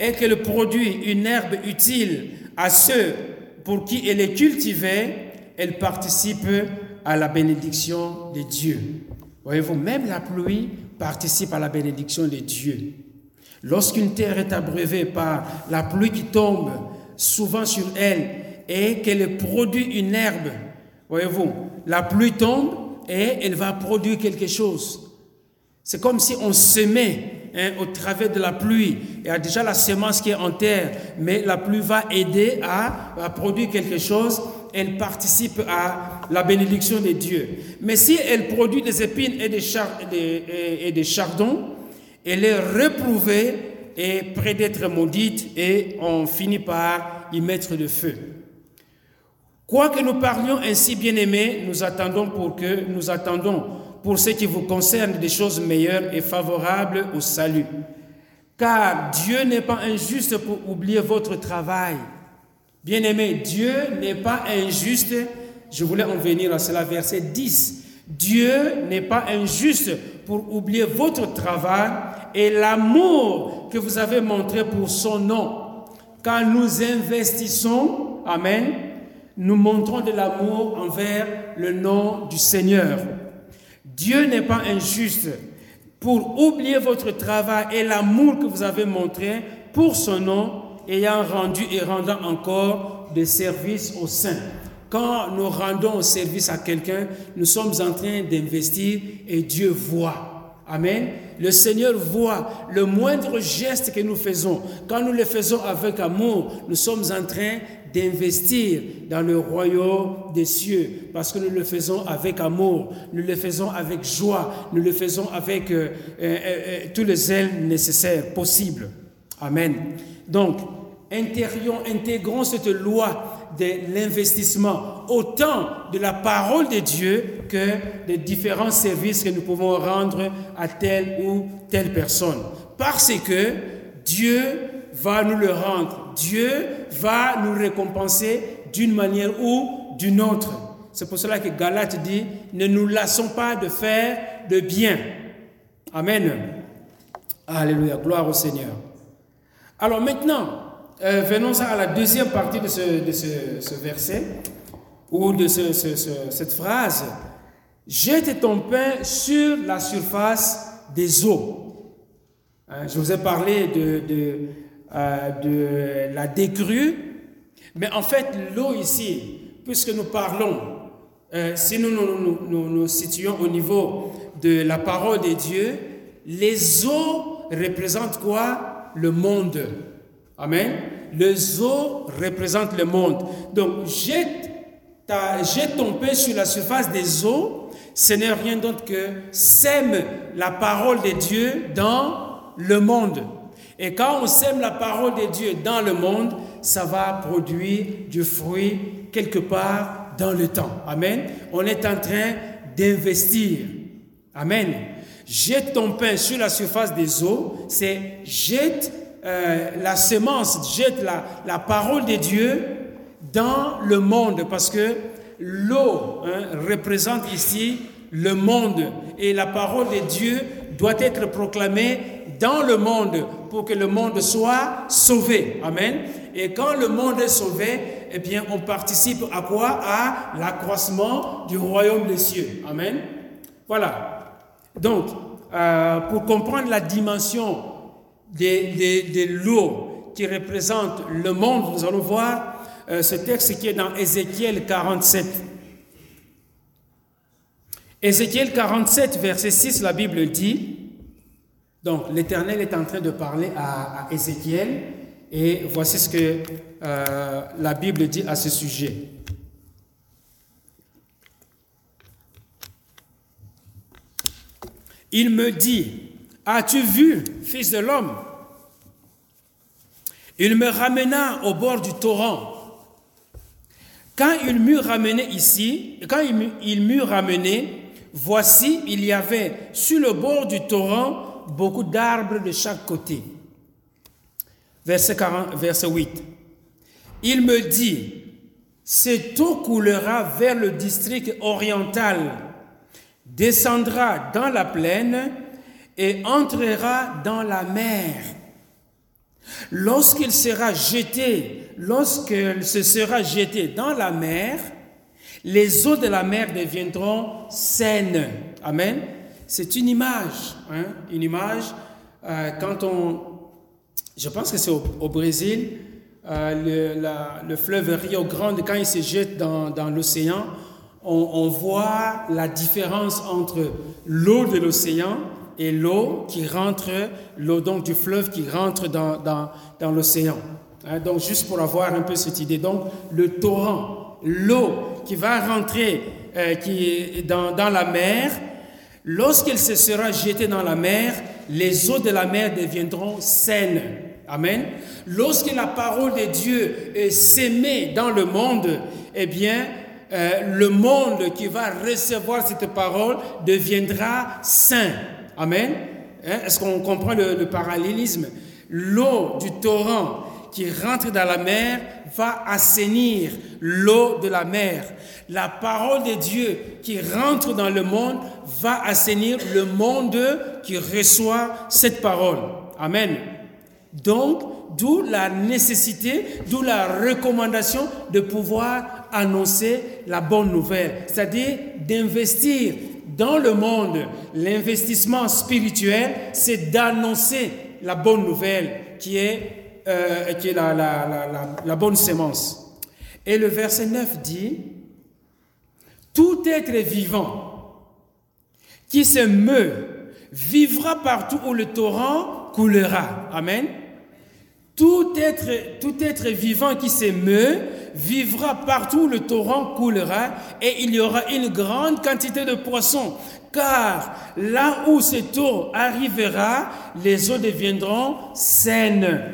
et qu'elle produit une herbe utile à ceux pour qui elle est cultivée, elle participe à la bénédiction de Dieu. Voyez-vous, même la pluie participe à la bénédiction de Dieu. Lorsqu'une terre est abreuvée par la pluie qui tombe souvent sur elle et qu'elle produit une herbe, voyez-vous, la pluie tombe et elle va produire quelque chose. C'est comme si on semait hein, au travers de la pluie. Il y a déjà la semence qui est en terre, mais la pluie va aider à, produire quelque chose. Elle participe à la bénédiction de Dieu. Mais si elle produit des épines et des, et des chardons, elle est reprouvée et près d'être maudite et on finit par y mettre le feu. Quoique nous parlions ainsi, bien-aimés, nous attendons pour que nous attendons pour ce qui vous concerne des choses meilleures et favorables au salut. Car Dieu n'est pas injuste pour oublier votre travail. Bien-aimé, Dieu n'est pas injuste. Je voulais en venir à cela, verset 10. Dieu n'est pas injuste pour oublier votre travail et l'amour que vous avez montré pour son nom. Quand nous investissons, Amen, nous montrons de l'amour envers le nom du Seigneur. Dieu n'est pas injuste pour oublier votre travail et l'amour que vous avez montré pour son nom, ayant rendu et rendant encore des services aux saints. Quand nous rendons service à quelqu'un, nous sommes en train d'investir et Dieu voit. Amen. Le Seigneur voit le moindre geste que nous faisons. Quand nous le faisons avec amour, nous sommes en train d'investir dans le royaume des cieux parce que nous le faisons avec amour, nous le faisons avec joie, nous le faisons avec euh, euh, euh, tous les ailes nécessaires, possibles. Amen. Donc, intégrons cette loi de l'investissement, autant de la parole de Dieu que des différents services que nous pouvons rendre à telle ou telle personne. Parce que Dieu va nous le rendre. Dieu va nous récompenser d'une manière ou d'une autre. C'est pour cela que Galate dit, ne nous lassons pas de faire de bien. Amen. Alléluia, gloire au Seigneur. Alors maintenant, euh, venons à la deuxième partie de ce, verset, ou de cette phrase. Jette ton pain sur la surface des eaux. Hein, je vous ai parlé de, euh, de, la décrue, mais en fait, l'eau ici, puisque nous parlons, euh, si nous nous, nous nous situons au niveau de la parole de Dieu, les eaux représente quoi? Le monde. Amen. Les eaux représentent le monde. Donc, jette, ta, jette ton pain sur la surface des eaux. Ce n'est rien d'autre que sème la parole de Dieu dans le monde. Et quand on sème la parole de Dieu dans le monde, ça va produire du fruit quelque part dans le temps. Amen. On est en train d'investir. Amen. Jette ton pain sur la surface des eaux, c'est jette euh, la semence, jette la, la, parole de Dieu dans le monde, parce que l'eau hein, représente ici le monde, et la parole de Dieu doit être proclamée dans le monde pour que le monde soit sauvé. Amen. Et quand le monde est sauvé, eh bien, on participe à quoi? À l'accroissement du royaume des cieux. Amen. Voilà. Donc, euh, pour comprendre la dimension de, l'eau qui représente le monde, nous allons voir euh, ce texte qui est dans Ézéchiel 47. Ézéchiel 47, verset 6, la Bible dit, donc l'Éternel est en train de parler à, à Ézéchiel, et voici ce que euh, la Bible dit à ce sujet. Il me dit, as-tu vu, fils de l'homme? Il me ramena au bord du torrent. Quand il m'eut ramené ici, quand il m'eut ramené, voici, il y avait sur le bord du torrent beaucoup d'arbres de chaque côté. Verset, 40, verset 8. Il me dit, cette eau coulera vers le district oriental, descendra dans la plaine et entrera dans la mer. Lorsqu'il sera jeté, lorsqu'il se sera jeté dans la mer, les eaux de la mer deviendront saines. Amen. C'est une image, hein, une image euh, quand on, je pense que c'est au, Brésil, euh, le, fleuve Rio Grande, quand il se jette dans, l'océan, on, voit la différence entre l'eau de l'océan et l'eau qui rentre, l'eau donc du fleuve qui rentre dans, dans, l'océan. Hein, donc juste pour avoir un peu cette idée. Donc le torrent, l'eau qui va rentrer euh, qui, dans, dans la mer, lorsqu'elle se sera jetée dans la mer, les eaux de la mer deviendront saines. Amen. Lorsque la parole de Dieu est dans le monde, eh bien, euh, le monde qui va recevoir cette parole deviendra saint. Amen. Hein? Est-ce qu'on comprend le, le parallélisme? L'eau du torrent qui rentre dans la mer va assainir l'eau de la mer. La parole de Dieu qui rentre dans le monde va assainir le monde qui reçoit cette parole. Amen. Donc, d'où la nécessité, d'où la recommandation de pouvoir annoncer la bonne nouvelle, c'est-à-dire d'investir dans le monde. L'investissement spirituel, c'est d'annoncer la bonne nouvelle qui est, euh, qui est la, bonne sémence. Et le verset 9 dit, tout être vivant qui se meut vivra partout où le torrent coulera. Amen. Tout être, tout être vivant qui s'émeut vivra partout où le torrent coulera et il y aura une grande quantité de poissons. Car là où cette eau arrivera, les eaux deviendront saines.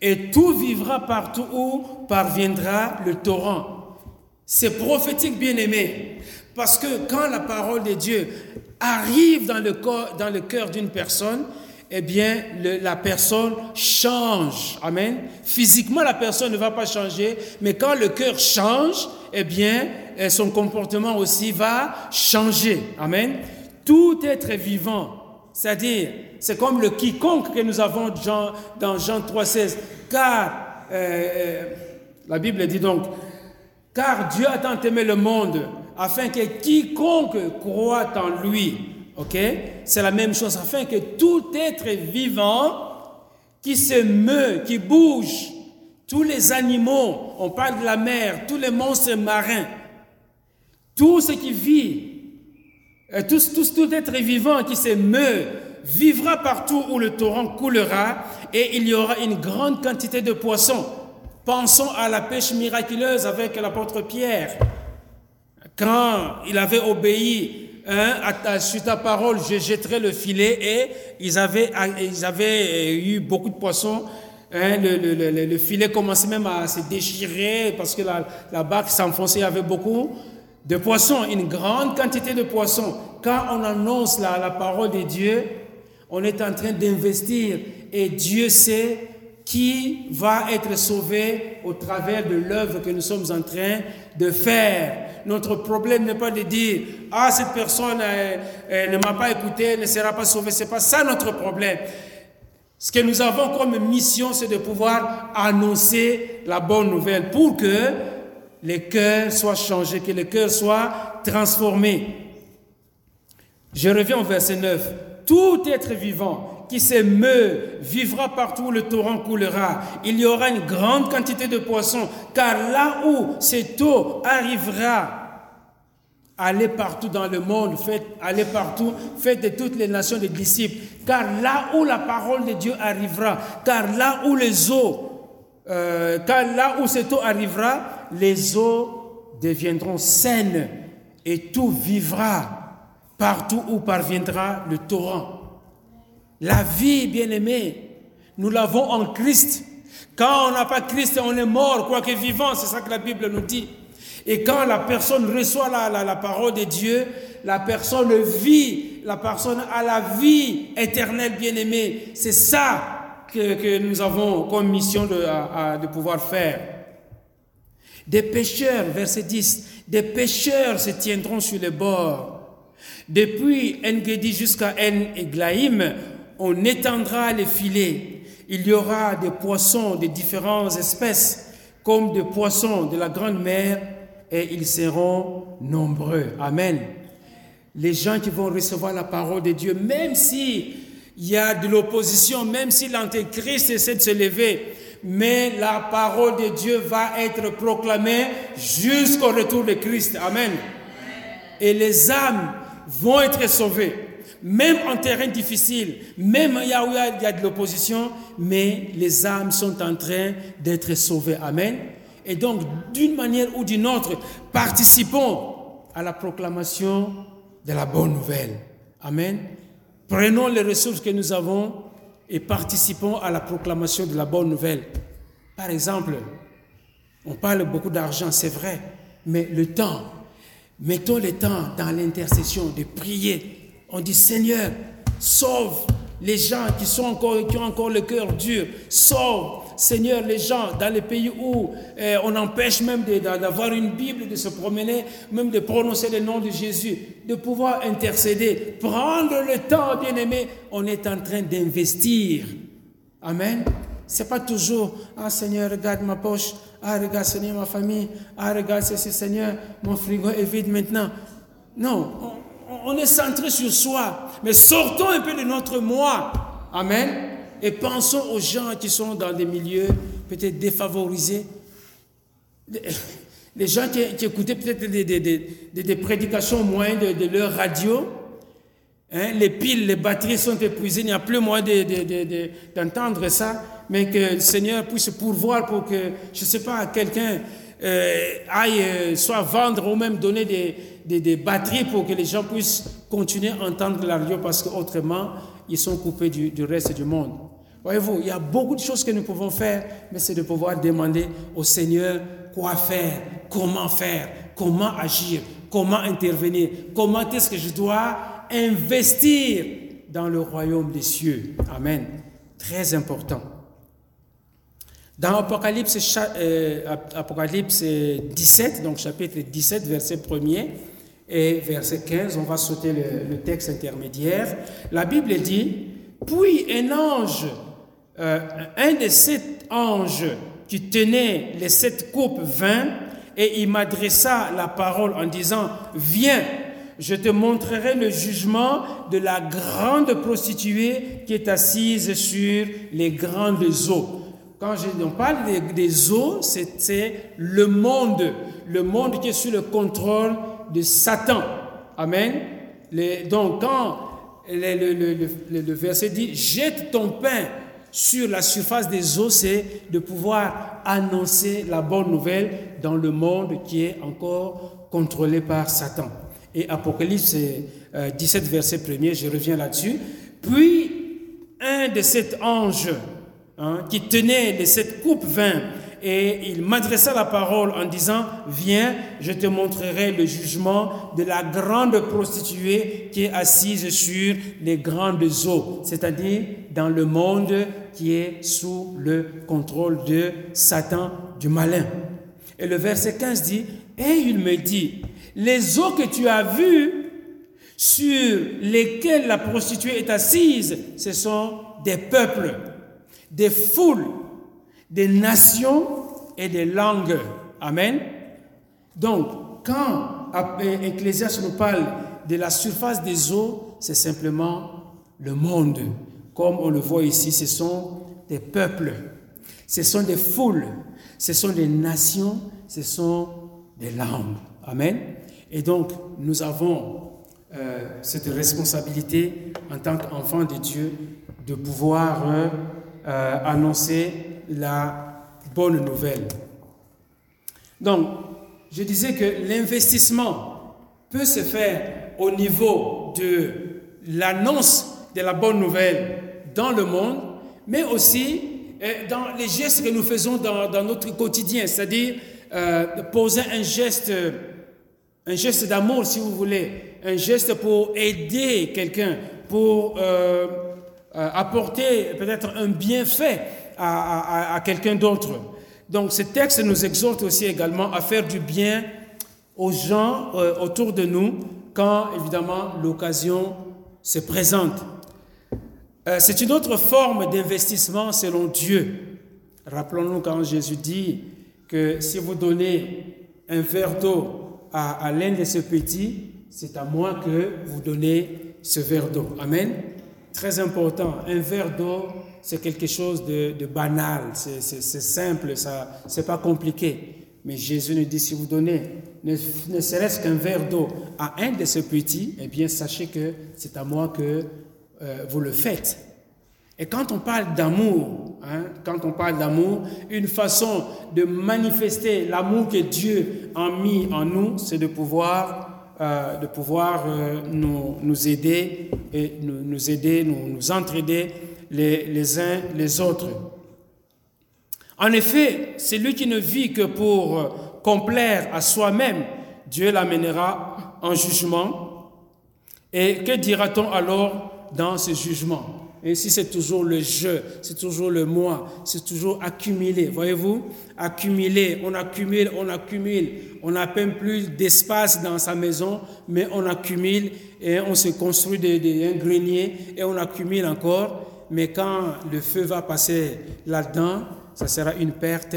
Et tout vivra partout où parviendra le torrent. C'est prophétique, bien aimé. Parce que quand la parole de Dieu arrive dans le, dans le cœur d'une personne, eh bien, la personne change. Amen. Physiquement, la personne ne va pas changer, mais quand le cœur change, eh bien, eh, son comportement aussi va changer. Amen. Tout être vivant, c'est-à-dire, c'est comme le quiconque que nous avons dans Jean 3,16. Car, euh, euh, la Bible dit donc, car Dieu a tant aimé le monde afin que quiconque croit en lui, ok, c'est la même chose, afin que tout être vivant qui se meut, qui bouge, tous les animaux, on parle de la mer, tous les monstres marins, tout ce qui vit, euh, tout, tout, tout être vivant qui se meut vivra partout où le torrent coulera et il y aura une grande quantité de poissons. Pensons à la pêche miraculeuse avec l'apôtre Pierre. Quand il avait obéi hein, à, sur ta parole, je jetterai le filet et ils avaient, ils avaient eu beaucoup de poissons. Hein, le, le, le, filet commençait même à se déchirer parce que la, la barque s'enfonçait, il y avait beaucoup de poissons, une grande quantité de poissons. Quand on annonce la, la parole de Dieu, on est en train d'investir et Dieu sait qui va être sauvé au travers de l'œuvre que nous sommes en train de faire. Notre problème n'est pas de dire ah cette personne ne m'a pas écouté, ne sera pas sauvée. C'est pas ça notre problème. Ce que nous avons comme mission, c'est de pouvoir annoncer la bonne nouvelle pour que les cœurs soient changés, que les cœurs soient transformés. Je reviens au verset 9. Tout être vivant qui s'émeut vivra partout où le torrent coulera. Il y aura une grande quantité de poissons, car là où cette eau arrivera, allez partout dans le monde, faites, allez partout, faites de toutes les nations des disciples, car là où la parole de Dieu arrivera, car là où les eaux, euh, car là où cette eau arrivera, les eaux deviendront saines et tout vivra partout où parviendra le torrent. La vie, bien-aimée, nous l'avons en Christ. Quand on n'a pas Christ, on est mort, quoique vivant, c'est ça que la Bible nous dit. Et quand la personne reçoit la, la, parole de Dieu, la personne vit, la personne a la vie éternelle, bien-aimée. C'est ça que, que, nous avons comme mission de, de pouvoir faire. Des pêcheurs, verset 10, des pêcheurs se tiendront sur les bords. Depuis Engedi jusqu'à En Eglaïm, on étendra les filets. Il y aura des poissons de différentes espèces, comme des poissons de la grande mer, et ils seront nombreux. Amen. Les gens qui vont recevoir la parole de Dieu, même si il y a de l'opposition, même si l'antéchrist essaie de se lever, mais la parole de Dieu va être proclamée jusqu'au retour de Christ. Amen. Et les âmes vont être sauvées, même en terrain difficile, même y a, il y a de l'opposition, mais les âmes sont en train d'être sauvées. Amen. Et donc, d'une manière ou d'une autre, participons à la proclamation de la bonne nouvelle. Amen. Prenons les ressources que nous avons et participons à la proclamation de la bonne nouvelle. Par exemple, on parle beaucoup d'argent, c'est vrai, mais le temps, mettons le temps dans l'intercession de prier. On dit Seigneur, sauve les gens qui, sont encore, qui ont encore le cœur dur, sauve Seigneur, les gens dans les pays où eh, on empêche même d'avoir une Bible, de se promener, même de prononcer le nom de Jésus, de pouvoir intercéder, prendre le temps, bien aimé, on est en train d'investir. Amen. C'est pas toujours, ah Seigneur, regarde ma poche, ah regarde Seigneur ma famille, ah regarde ceci Seigneur, mon frigo est vide maintenant. Non, on, est centré sur soi, mais sortons un peu de notre moi. Amen et pensons aux gens qui sont dans des milieux peut-être défavorisés. Les gens qui, écoutaient peut-être des, prédications moins de, de leur radio. Hein, les piles, les batteries sont épuisées, il n'y a plus moyen d'entendre ça, mais que le Seigneur puisse pourvoir pour que, je ne sais pas, quelqu'un euh, aille euh, soit vendre ou même donner des, batteries pour que les gens puissent continuer à entendre la radio parce qu'autrement, ils sont coupés du, du reste du monde. Voyez-vous, il y a beaucoup de choses que nous pouvons faire, mais c'est de pouvoir demander au Seigneur quoi faire, comment faire, comment agir, comment intervenir, comment est-ce que je dois investir dans le royaume des cieux. Amen. Très important. Dans Apocalypse, euh, Apocalypse 17, donc chapitre 17, verset 1er et verset 15, on va sauter le, texte intermédiaire. La Bible dit, puis un ange euh, un des sept anges qui tenait les sept coupes vint et il m'adressa la parole en disant, viens, je te montrerai le jugement de la grande prostituée qui est assise sur les grandes eaux. Quand je, on parle des, eaux, c'est le monde, le monde qui est sous le contrôle de Satan. Amen. Les, donc quand le, verset dit, jette ton pain sur la surface des eaux, c'est de pouvoir annoncer la bonne nouvelle dans le monde qui est encore contrôlé par Satan. Et Apocalypse 17, euh, verset 1er, je reviens là-dessus. Puis, un de ces anges hein, qui tenait de cette coupe vin et il m'adressa la parole en disant, viens, je te montrerai le jugement de la grande prostituée qui est assise sur les grandes eaux, c'est-à-dire dans le monde qui est sous le contrôle de Satan, du malin. Et le verset 15 dit, et il me dit, les eaux que tu as vues, sur lesquelles la prostituée est assise, ce sont des peuples, des foules des nations et des langues. Amen. Donc, quand Ecclésias nous parle de la surface des eaux, c'est simplement le monde. Comme on le voit ici, ce sont des peuples, ce sont des foules, ce sont des nations, ce sont des langues. Amen. Et donc, nous avons euh, cette responsabilité en tant qu'enfants de Dieu de pouvoir euh, euh, annoncer la bonne nouvelle. Donc, je disais que l'investissement peut se faire au niveau de l'annonce de la bonne nouvelle dans le monde, mais aussi euh, dans les gestes que nous faisons dans, notre quotidien, c'est-à-dire euh, poser un geste, un geste d'amour, si vous voulez, un geste pour aider quelqu'un, pour euh, apporter peut-être un bienfait à, quelqu'un d'autre. Donc ce texte nous exhorte aussi également à faire du bien aux gens euh, autour de nous quand évidemment l'occasion se présente. Euh, c'est une autre forme d'investissement selon Dieu. Rappelons-nous quand Jésus dit que si vous donnez un verre d'eau à, à l'un de ces petits, c'est à moi que vous donnez ce verre d'eau. Amen. Très important, un verre d'eau c'est quelque chose de, banal, c'est simple, ça, c'est pas compliqué. Mais Jésus nous dit, si vous donnez ne, serait-ce qu'un verre d'eau à un de ces petits, eh bien, sachez que c'est à moi que euh, vous le faites. Et quand on parle d'amour, hein, quand on parle d'amour, une façon de manifester l'amour que Dieu a mis en nous, c'est de pouvoir, euh, de pouvoir euh, nous, aider et nous, nous aider, nous, nous entraider les, uns les autres. En effet, celui qui ne vit que pour complaire à soi-même, Dieu l'amènera en jugement. Et que dira-t-on alors dans ce jugement? Et si c'est toujours le je, c'est toujours le moi, c'est toujours accumulé. Voyez-vous? Accumuler, on accumule, on accumule. On n'a même plus d'espace dans sa maison, mais on accumule et on se construit des, un grenier et on accumule encore mais quand le feu va passer là-dedans, ça sera une perte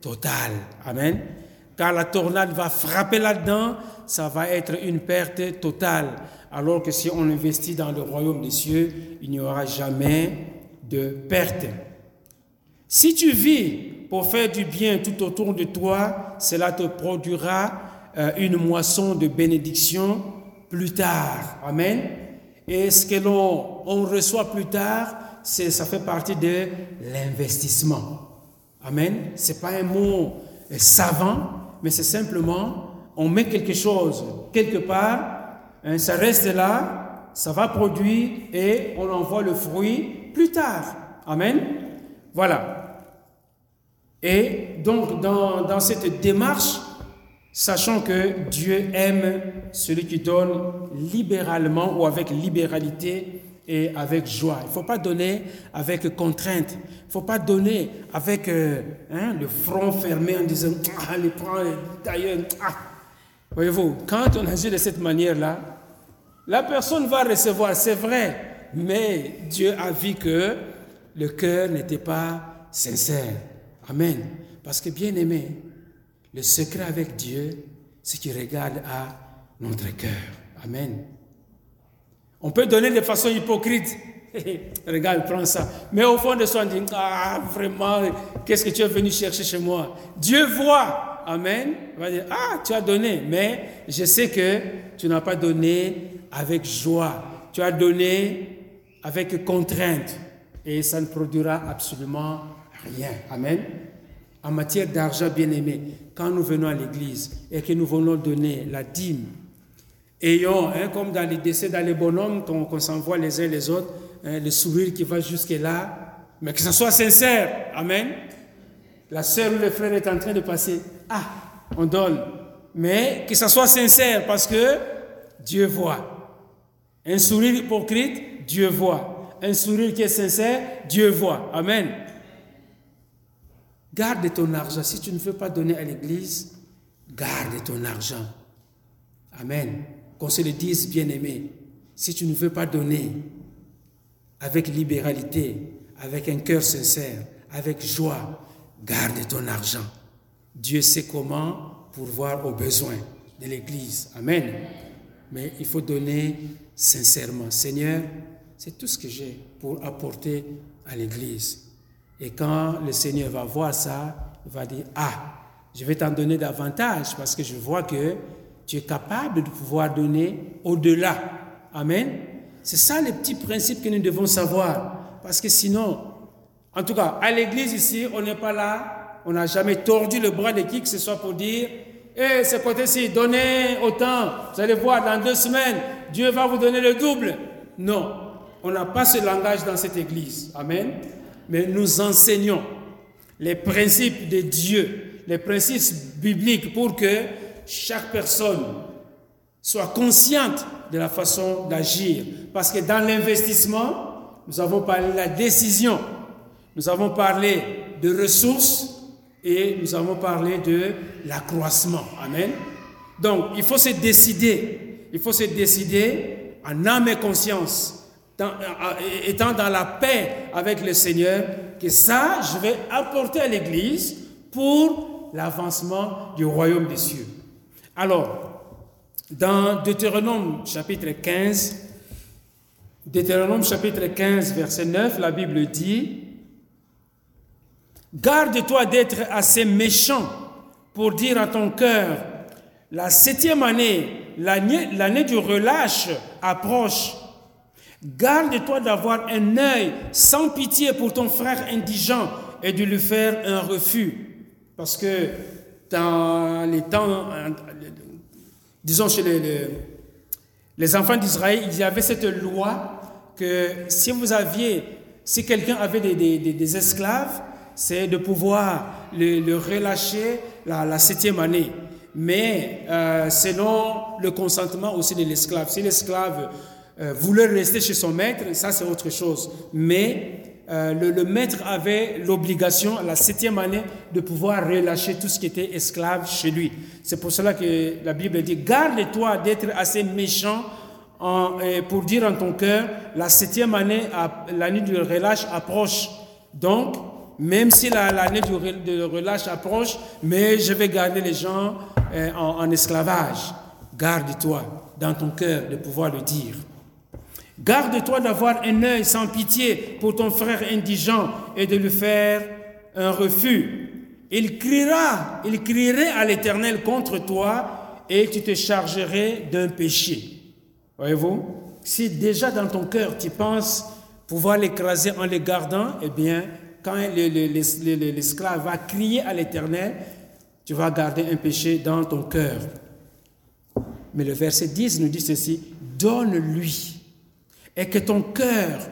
totale. Amen. Quand la tornade va frapper là-dedans, ça va être une perte totale. Alors que si on investit dans le royaume des cieux, il n'y aura jamais de perte. Si tu vis pour faire du bien tout autour de toi, cela te produira euh, une moisson de bénédiction plus tard. Amen. Et ce que l'on reçoit plus tard, ça fait partie de l'investissement. Amen. Ce n'est pas un mot savant, mais c'est simplement, on met quelque chose quelque part, hein, ça reste là, ça va produire et on en voit le fruit plus tard. Amen. Voilà. Et donc, dans, dans cette démarche, sachant que Dieu aime celui qui donne libéralement ou avec libéralité et avec joie. Il ne faut pas donner avec contrainte. Il ne faut pas donner avec euh, hein, le front fermé en disant ah, allez, prends d'ailleurs. Ah. Voyez-vous, quand on agit de cette manière-là, la personne va recevoir, c'est vrai, mais Dieu a vu que le cœur n'était pas sincère. Amen. Parce que bien aimé, le secret avec Dieu, c'est qu'il regarde à notre cœur. Amen. On peut donner de façon hypocrite. *laughs* Regarde, prends ça. Mais au fond de soi, on dit, ah, vraiment, qu'est-ce que tu es venu chercher chez moi? Dieu voit. Amen. On va dire, ah, tu as donné, mais je sais que tu n'as pas donné avec joie. tu as donné avec contrainte et ça ne produira absolument rien. Amen. En matière d'argent, bien aimé, quand nous venons à l'église et que nous venons donner la dîme, ayons, hein, comme dans les décès, dans les bonhommes, qu'on s'envoie les uns les autres, hein, le sourire qui va jusque-là, mais que ce soit sincère. Amen. La sœur ou le frère est en train de passer. Ah, on donne. Mais que ce soit sincère parce que Dieu voit. Un sourire hypocrite, Dieu voit. Un sourire qui est sincère, Dieu voit. Amen. Garde ton argent. Si tu ne veux pas donner à l'église, garde ton argent. Amen. Qu'on se le dise, bien aimé. Si tu ne veux pas donner avec libéralité, avec un cœur sincère, avec joie, garde ton argent. Dieu sait comment pourvoir aux besoins de l'Église. Amen. Mais il faut donner sincèrement. Seigneur, c'est tout ce que j'ai pour apporter à l'Église. Et quand le Seigneur va voir ça, il va dire, ah, je vais t'en donner davantage parce que je vois que tu es capable de pouvoir donner au-delà. Amen. C'est ça le petit principe que nous devons savoir. Parce que sinon, en tout cas, à l'église ici, on n'est pas là, on n'a jamais tordu le bras de qui que ce soit pour dire, eh, ce côté-ci, donnez autant, vous allez voir, dans deux semaines, Dieu va vous donner le double. Non, on n'a pas ce langage dans cette église. Amen. Mais nous enseignons les principes de Dieu, les principes bibliques pour que chaque personne soit consciente de la façon d'agir. Parce que dans l'investissement, nous avons parlé de la décision. Nous avons parlé de ressources et nous avons parlé de l'accroissement. Amen. Donc, il faut se décider. Il faut se décider en âme et conscience, étant dans la paix avec le Seigneur, que ça, je vais apporter à l'Église pour l'avancement du royaume des cieux. Alors, dans Deutéronome chapitre 15, Deutéronome chapitre 15, verset 9, la Bible dit, Garde-toi d'être assez méchant pour dire à ton cœur, la septième année, l'année du relâche approche. Garde-toi d'avoir un œil sans pitié pour ton frère indigent et de lui faire un refus. Parce que dans les temps, disons chez les, les enfants d'Israël, il y avait cette loi que si vous aviez, si quelqu'un avait des, des, des esclaves, c'est de pouvoir le, relâcher la, septième année. Mais euh, selon le consentement aussi de l'esclave. Si l'esclave euh, voulait rester chez son maître, ça c'est autre chose. Mais euh, le, maître avait l'obligation à la septième année de pouvoir relâcher tout ce qui était esclave chez lui. C'est pour cela que la Bible dit, garde-toi d'être assez méchant en, pour dire en ton cœur, la septième année, l'année du relâche approche. Donc, même si l'année de relâche approche, mais je vais garder les gens euh, en, esclavage. Garde-toi dans ton cœur de pouvoir le dire. Garde-toi d'avoir un œil sans pitié pour ton frère indigent et de lui faire un refus. Il criera, il crierait à l'Éternel contre toi et tu te chargerais d'un péché. Voyez-vous Si déjà dans ton cœur tu penses pouvoir l'écraser en les gardant, eh bien, quand l'esclave va crier à l'Éternel, tu vas garder un péché dans ton cœur. Mais le verset 10 nous dit ceci, donne-lui et que ton cœur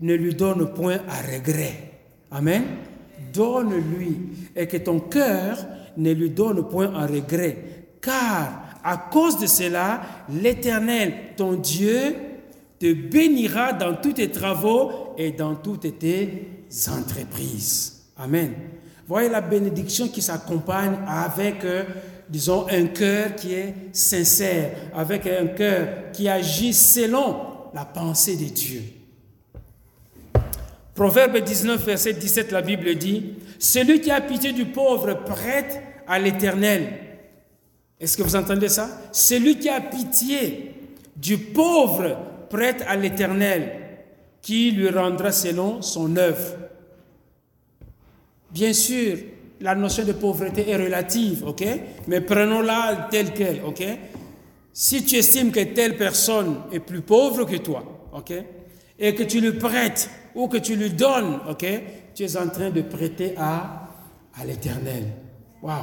ne lui donne point à regret. Amen. Donne-lui et que ton cœur ne lui donne point à regret. Car à cause de cela, l'Éternel, ton Dieu, te bénira dans tous tes travaux et dans toutes tes entreprises. Amen. Voyez la bénédiction qui s'accompagne avec, euh, disons, un cœur qui est sincère, avec un cœur qui agit selon la pensée de Dieu. Proverbe 19, verset 17, la Bible dit, Celui qui a pitié du pauvre prête à l'Éternel. Est-ce que vous entendez ça Celui qui a pitié du pauvre prête à l'Éternel qui lui rendra selon son œuvre. Bien sûr, la notion de pauvreté est relative, ok? Mais prenons-la telle qu'elle, ok? Si tu estimes que telle personne est plus pauvre que toi, ok, et que tu lui prêtes ou que tu lui donnes, ok, tu es en train de prêter à, à l'éternel. Waouh,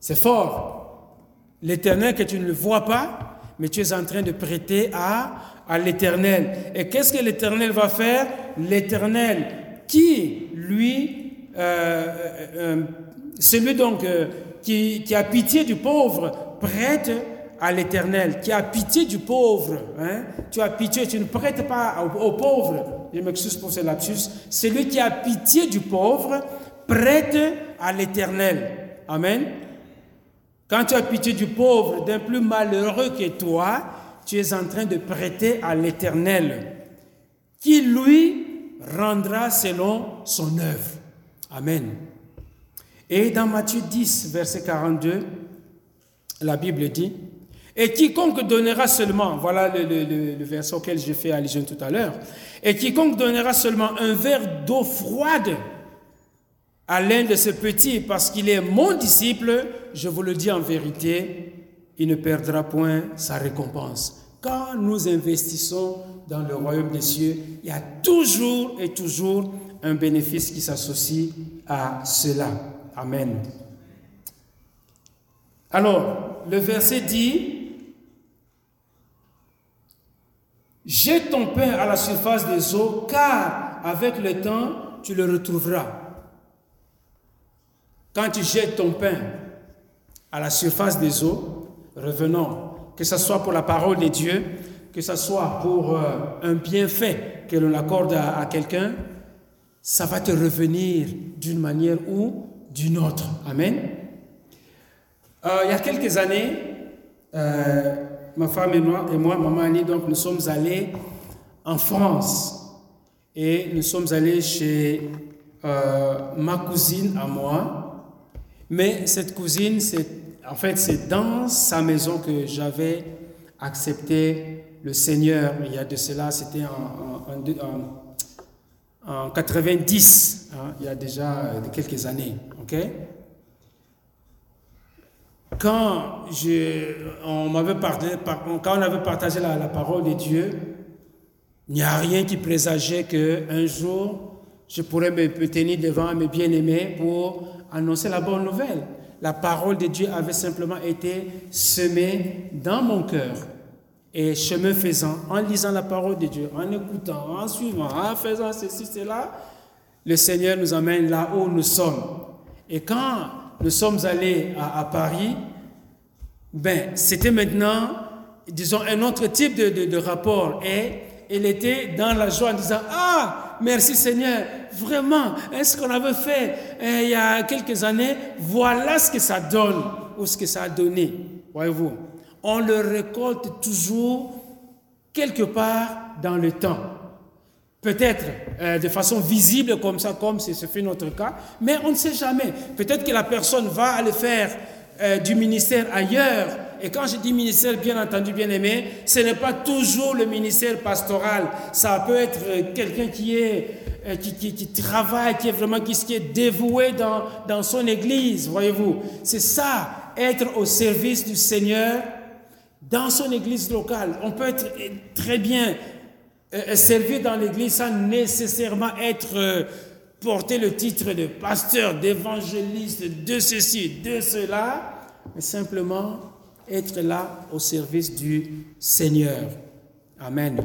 c'est fort. L'éternel que tu ne le vois pas, mais tu es en train de prêter à, à l'éternel. Et qu'est-ce que l'éternel va faire? L'éternel qui, lui, euh, euh, euh, celui donc qui, qui, a pitié du pauvre, prête à l'éternel, qui a pitié du pauvre. Hein? Tu as pitié, tu ne prêtes pas au, au pauvre. Je m'excuse pour ce lapsus. Celui qui a pitié du pauvre, prête à l'éternel. Amen. Quand tu as pitié du pauvre, d'un plus malheureux que toi, tu es en train de prêter à l'Éternel, qui lui rendra selon son œuvre. Amen. Et dans Matthieu 10, verset 42, la Bible dit, et quiconque donnera seulement, voilà le, verset auquel j'ai fait allusion tout à l'heure, et quiconque donnera seulement un verre d'eau froide à l'un de ces petits parce qu'il est mon disciple, je vous le dis en vérité, il ne perdra point sa récompense. Quand nous investissons dans le royaume des cieux, il y a toujours et toujours un bénéfice qui s'associe à cela. Amen. Alors, le verset dit, Jette ton pain à la surface des eaux, car avec le temps, tu le retrouveras. Quand tu jettes ton pain à la surface des eaux, revenons, que ce soit pour la parole de Dieu, que ce soit pour euh, un bienfait que l'on accorde à, quelqu'un, ça va te revenir d'une manière ou d'une autre. Amen. Euh, il y a quelques années, euh, ma femme et moi, et moi, maman Annie, donc nous sommes allés en France et nous sommes allés chez ma cousine à moi mais cette cousine, c'est, en fait, c'est dans sa maison que j'avais accepté le Seigneur. Il y a de cela, c'était en, en, 90, hein, il y a déjà euh, quelques années. Quand, on avait partagé la, la parole de Dieu, il n'y a rien qui présageait qu'un jour, je pourrais me tenir devant mes bien-aimés pour annoncer la bonne nouvelle. La parole de Dieu avait simplement été semée dans mon cœur. Et chemin faisant, en lisant la parole de Dieu, en écoutant, en suivant, en faisant ceci, cela, le Seigneur nous amène là où nous sommes. Et quand nous sommes allés à, Paris, ben, c'était maintenant, disons, un autre type de, de, rapport. Et il était dans la joie en disant, ah, merci Seigneur, vraiment, est-ce qu'on avait fait eh, il y a quelques années, voilà ce que ça donne ou ce que ça a donné. Voyez-vous, on le récolte toujours quelque part dans le temps. Peut-être euh, de façon visible comme ça, comme c'est ce fait notre cas, mais on ne sait jamais. Peut-être que la personne va aller faire euh, du ministère ailleurs. Et quand je dis ministère, bien entendu, bien aimé, ce n'est pas toujours le ministère pastoral. Ça peut être euh, quelqu'un qui est euh, qui, travaille, qui est vraiment qui, est dévoué dans, dans son église, voyez-vous. C'est ça, être au service du Seigneur dans son église locale. On peut être très bien euh, dans l'église sans nécessairement être porter le titre de pasteur, d'évangéliste, de ceci, de cela, mais simplement être là au service du Seigneur. Amen.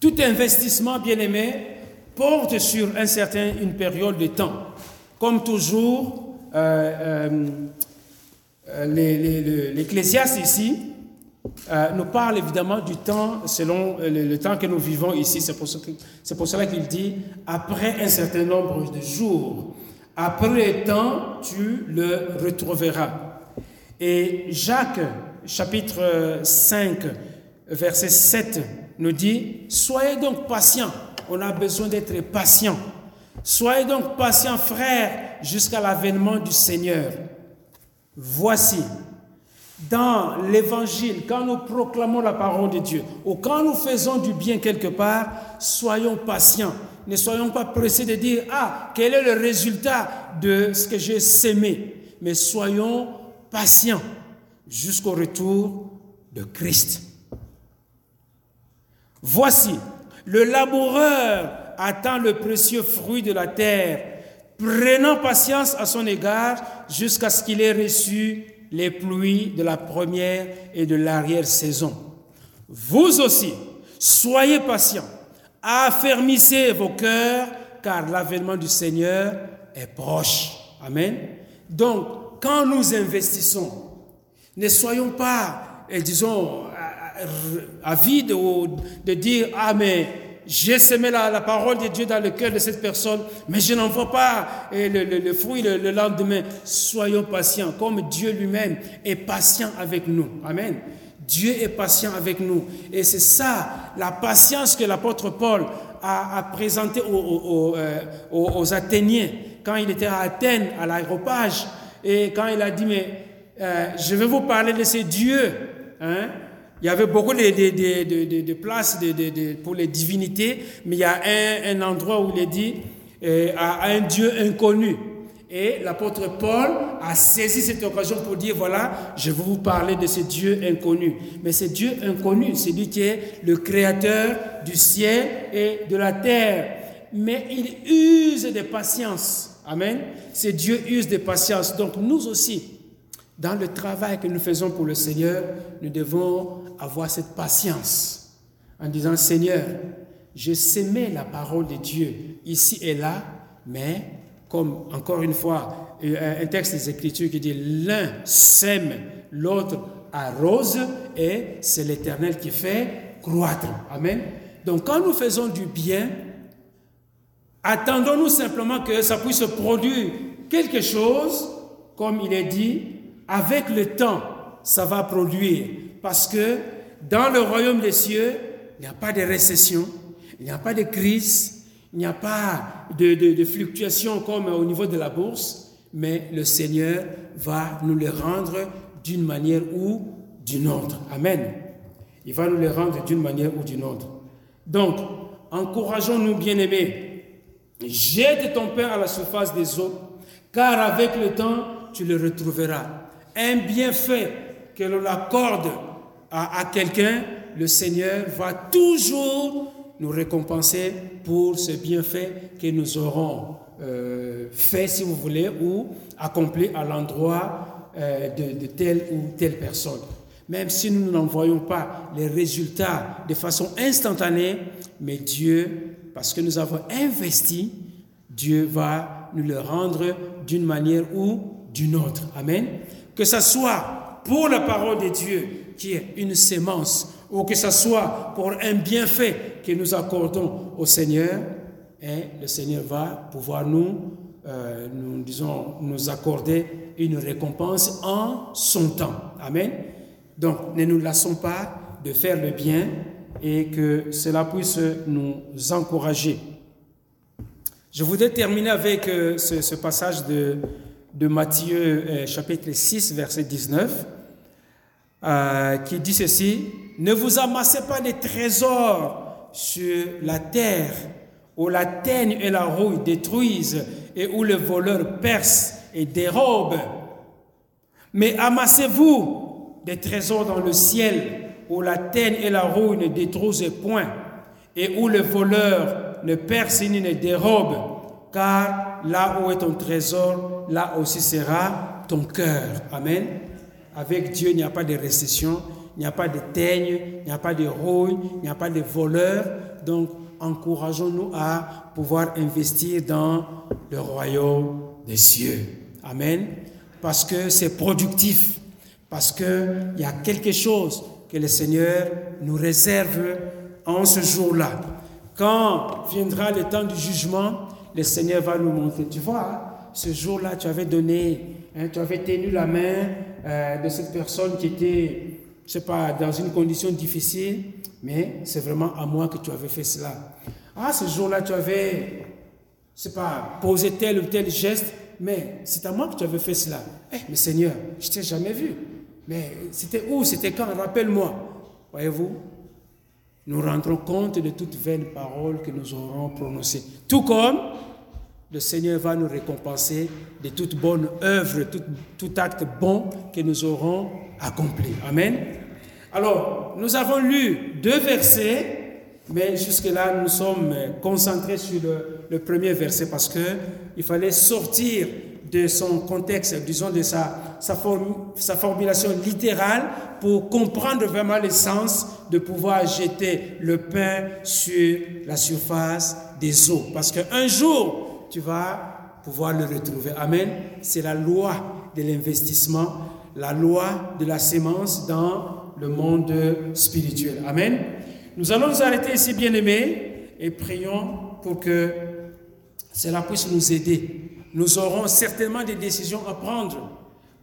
Tout investissement, bien aimé, porte sur un certain, une période de temps. Comme toujours, euh, euh, l'Ecclésiaste ici euh, nous parle évidemment du temps selon le, temps que nous vivons ici. C'est pour, pour, cela qu'il dit après un certain nombre de jours. Après le temps, tu le retrouveras. Et Jacques, chapitre 5, verset 7, nous dit, soyez donc patients. On a besoin d'être patients. Soyez donc patients, frères, jusqu'à l'avènement du Seigneur. Voici, dans l'évangile, quand nous proclamons la parole de Dieu, ou quand nous faisons du bien quelque part, soyons patients. Ne soyons pas pressés de dire, ah, quel est le résultat de ce que j'ai sémé mais soyons patients jusqu'au retour de Christ. Voici, le laboureur attend le précieux fruit de la terre, prenant patience à son égard jusqu'à ce qu'il ait reçu les pluies de la première et de l'arrière-saison. Vous aussi, soyez patients, affermissez vos cœurs, car l'avènement du Seigneur est proche. Amen. Donc, quand nous investissons, ne soyons pas, eh, disons, avides de dire, ah mais j'ai semé la, parole de Dieu dans le cœur de cette personne, mais je n'en vois pas eh, le, fruit le, le, lendemain. Soyons patients, comme Dieu lui-même est patient avec nous. Amen. Dieu est patient avec nous. Et c'est ça, la patience que l'apôtre Paul a, présenté aux, euh, aux, aux, Athéniens quand il était à Athènes, à l'aéropage, et quand il a dit, mais euh, je vais vous parler de ces dieux. Hein? Il y avait beaucoup de, places pour les divinités, mais il y a un, endroit où il est dit euh, à un Dieu inconnu. Et l'apôtre Paul a saisi cette occasion pour dire, voilà, je vais vous parler de ce Dieu inconnu. Mais ce Dieu inconnu, c'est lui qui est le créateur du ciel et de la terre. Mais il use de patience. Amen. Ce Dieu use de patience. Donc nous aussi, dans le travail que nous faisons pour le Seigneur, nous devons avoir cette patience en disant, Seigneur, je s'aimais la parole de Dieu ici et là, mais comme encore une fois, un texte des Écritures qui dit, l'un sème, l'autre arrose, et c'est l'Éternel qui fait croître. Amen. Donc quand nous faisons du bien, attendons-nous simplement que ça puisse produire quelque chose, comme il est dit, avec le temps, ça va produire. Parce que dans le royaume des cieux, il n'y a pas de récession, il n'y a pas de crise, il n'y a pas de, de, fluctuations comme au niveau de la bourse, mais le Seigneur va nous le rendre d'une manière ou d'une autre. Amen. Il va nous le rendre d'une manière ou d'une autre. Donc, encourageons-nous, bien-aimés. Jette ton pain à la surface des eaux, car avec le temps, tu le retrouveras un bienfait que l'on accorde à, quelqu'un, le Seigneur va toujours nous récompenser pour ce bienfait que nous aurons euh, fait, si vous voulez, ou accompli à l'endroit euh, de, telle ou telle personne. Même si nous n'en voyons pas les résultats de façon instantanée, mais Dieu, parce que nous avons investi, Dieu va nous le rendre d'une manière ou d'une autre. Amen que ce soit pour la parole de Dieu qui est une sémence, ou que ce soit pour un bienfait que nous accordons au Seigneur, et hein, le Seigneur va pouvoir nous, euh, nous, disons, nous accorder une récompense en son temps. Amen. Donc, ne nous lassons pas de faire le bien et que cela puisse nous encourager. Je voudrais terminer avec euh, ce passage de de Matthieu euh, chapitre 6, verset 19, euh, qui dit ceci, Ne vous amassez pas des trésors sur la terre, où la teigne et la rouille détruisent et où le voleur perce et dérobe, mais amassez-vous des trésors dans le ciel, où la teigne et la rouille ne détruisent point, et où le voleur ne perce ni ne dérobe, car là où est ton trésor, là aussi sera ton cœur. Amen. Avec Dieu, il n'y a pas de récession, il n'y a pas de teigne, il n'y a pas de rouille, il n'y a pas de voleurs. Donc, encourageons-nous à pouvoir investir dans le royaume des cieux. Amen. Parce que c'est productif, parce qu'il y a quelque chose que le Seigneur nous réserve en ce jour-là. Quand viendra le temps du jugement, le Seigneur va nous montrer. Tu vois, ce jour-là, tu avais donné, hein, tu avais tenu la main euh, de cette personne qui était, je sais pas, dans une condition difficile, mais c'est vraiment à moi que tu avais fait cela. Ah, ce jour-là, tu avais, je sais pas, posé tel ou tel geste, mais c'est à moi que tu avais fait cela. Eh, mais Seigneur, je t'ai jamais vu. Mais c'était où? C'était quand? Rappelle-moi. Voyez-vous? Nous rendrons compte de toute vaine parole que nous aurons prononcée. Tout comme le Seigneur va nous récompenser de toute bonne œuvre, tout, tout acte bon que nous aurons accompli. Amen. Alors, nous avons lu deux versets, mais jusque-là, nous sommes concentrés sur le, premier verset parce qu'il fallait sortir de son contexte, disons de sa, sa, sa formulation littérale pour comprendre vraiment le sens de pouvoir jeter le pain sur la surface des eaux. Parce qu'un jour, tu vas pouvoir le retrouver. Amen. C'est la loi de l'investissement, la loi de la sémence dans le monde spirituel. Amen. Nous allons nous arrêter ici, bien-aimés, et prions pour que cela puisse nous aider nous aurons certainement des décisions à prendre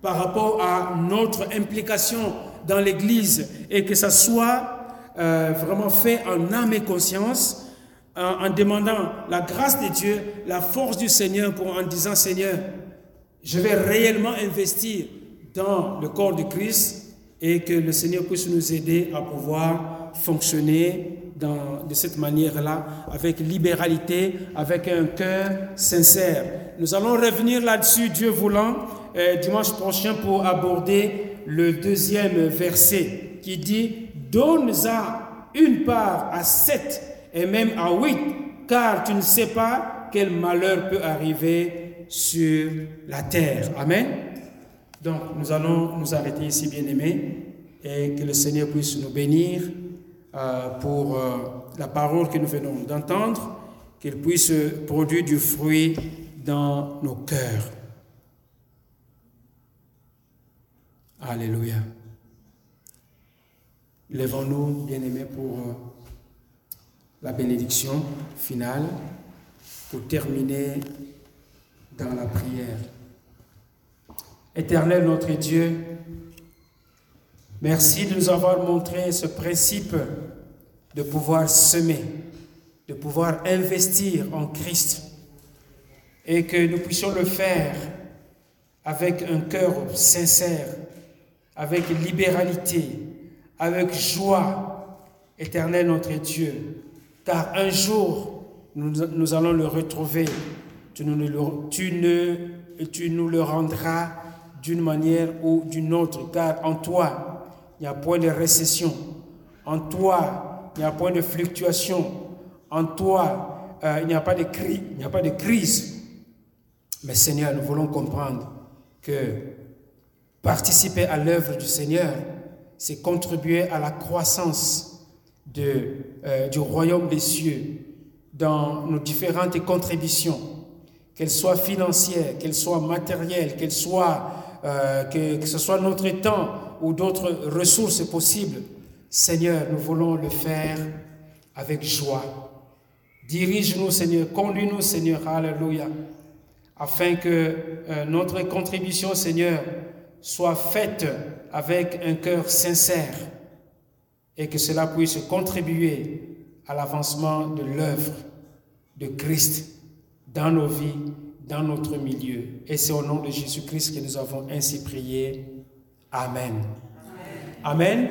par rapport à notre implication dans l'Église et que ça soit euh, vraiment fait en âme et conscience, en, demandant la grâce de Dieu, la force du Seigneur, pour en disant Seigneur, je vais réellement investir dans le corps de Christ et que le Seigneur puisse nous aider à pouvoir fonctionner dans, de cette manière-là, avec libéralité, avec un cœur sincère. Nous allons revenir là-dessus, Dieu voulant, euh, dimanche prochain pour aborder le deuxième verset qui dit Donne-en une part à sept et même à huit, car tu ne sais pas quel malheur peut arriver sur la terre. Amen. Donc nous allons nous arrêter ici, bien-aimés, et que le Seigneur puisse nous bénir euh, pour euh, la parole que nous venons d'entendre, qu'elle puisse produire du fruit dans nos cœurs. Alléluia. Lèvons-nous, bien-aimés, pour euh, la bénédiction finale, pour terminer dans la prière. Éternel notre Dieu, merci de nous avoir montré ce principe de pouvoir semer, de pouvoir investir en Christ et que nous puissions le faire avec un cœur sincère, avec libéralité, avec joie, éternel notre Dieu, car un jour nous, allons le retrouver, tu nous, le, rendras d'une manière ou d'une autre, car en toi, il n'y a point de récession, en toi, il n'y a point de fluctuation, en toi, euh, il n'y a pas de cri, il n'y a pas de crise. Mais Seigneur, nous voulons comprendre que participer à l'œuvre du Seigneur, c'est contribuer à la croissance de, euh, du royaume des cieux dans nos différentes contributions, qu'elles soient financières, qu'elles soient matérielles, qu'elles soient, euh, que, ce soit notre temps ou d'autres ressources possibles. Seigneur, nous voulons le faire avec joie. Dirige-nous, Seigneur, conduis-nous, Seigneur, Alléluia, afin que euh, notre contribution, Seigneur, soit faite avec un cœur sincère et que cela puisse contribuer à l'avancement de l'œuvre de Christ dans nos vies, dans notre milieu. Et c'est au nom de Jésus-Christ que nous avons ainsi prié. Amen. Amen.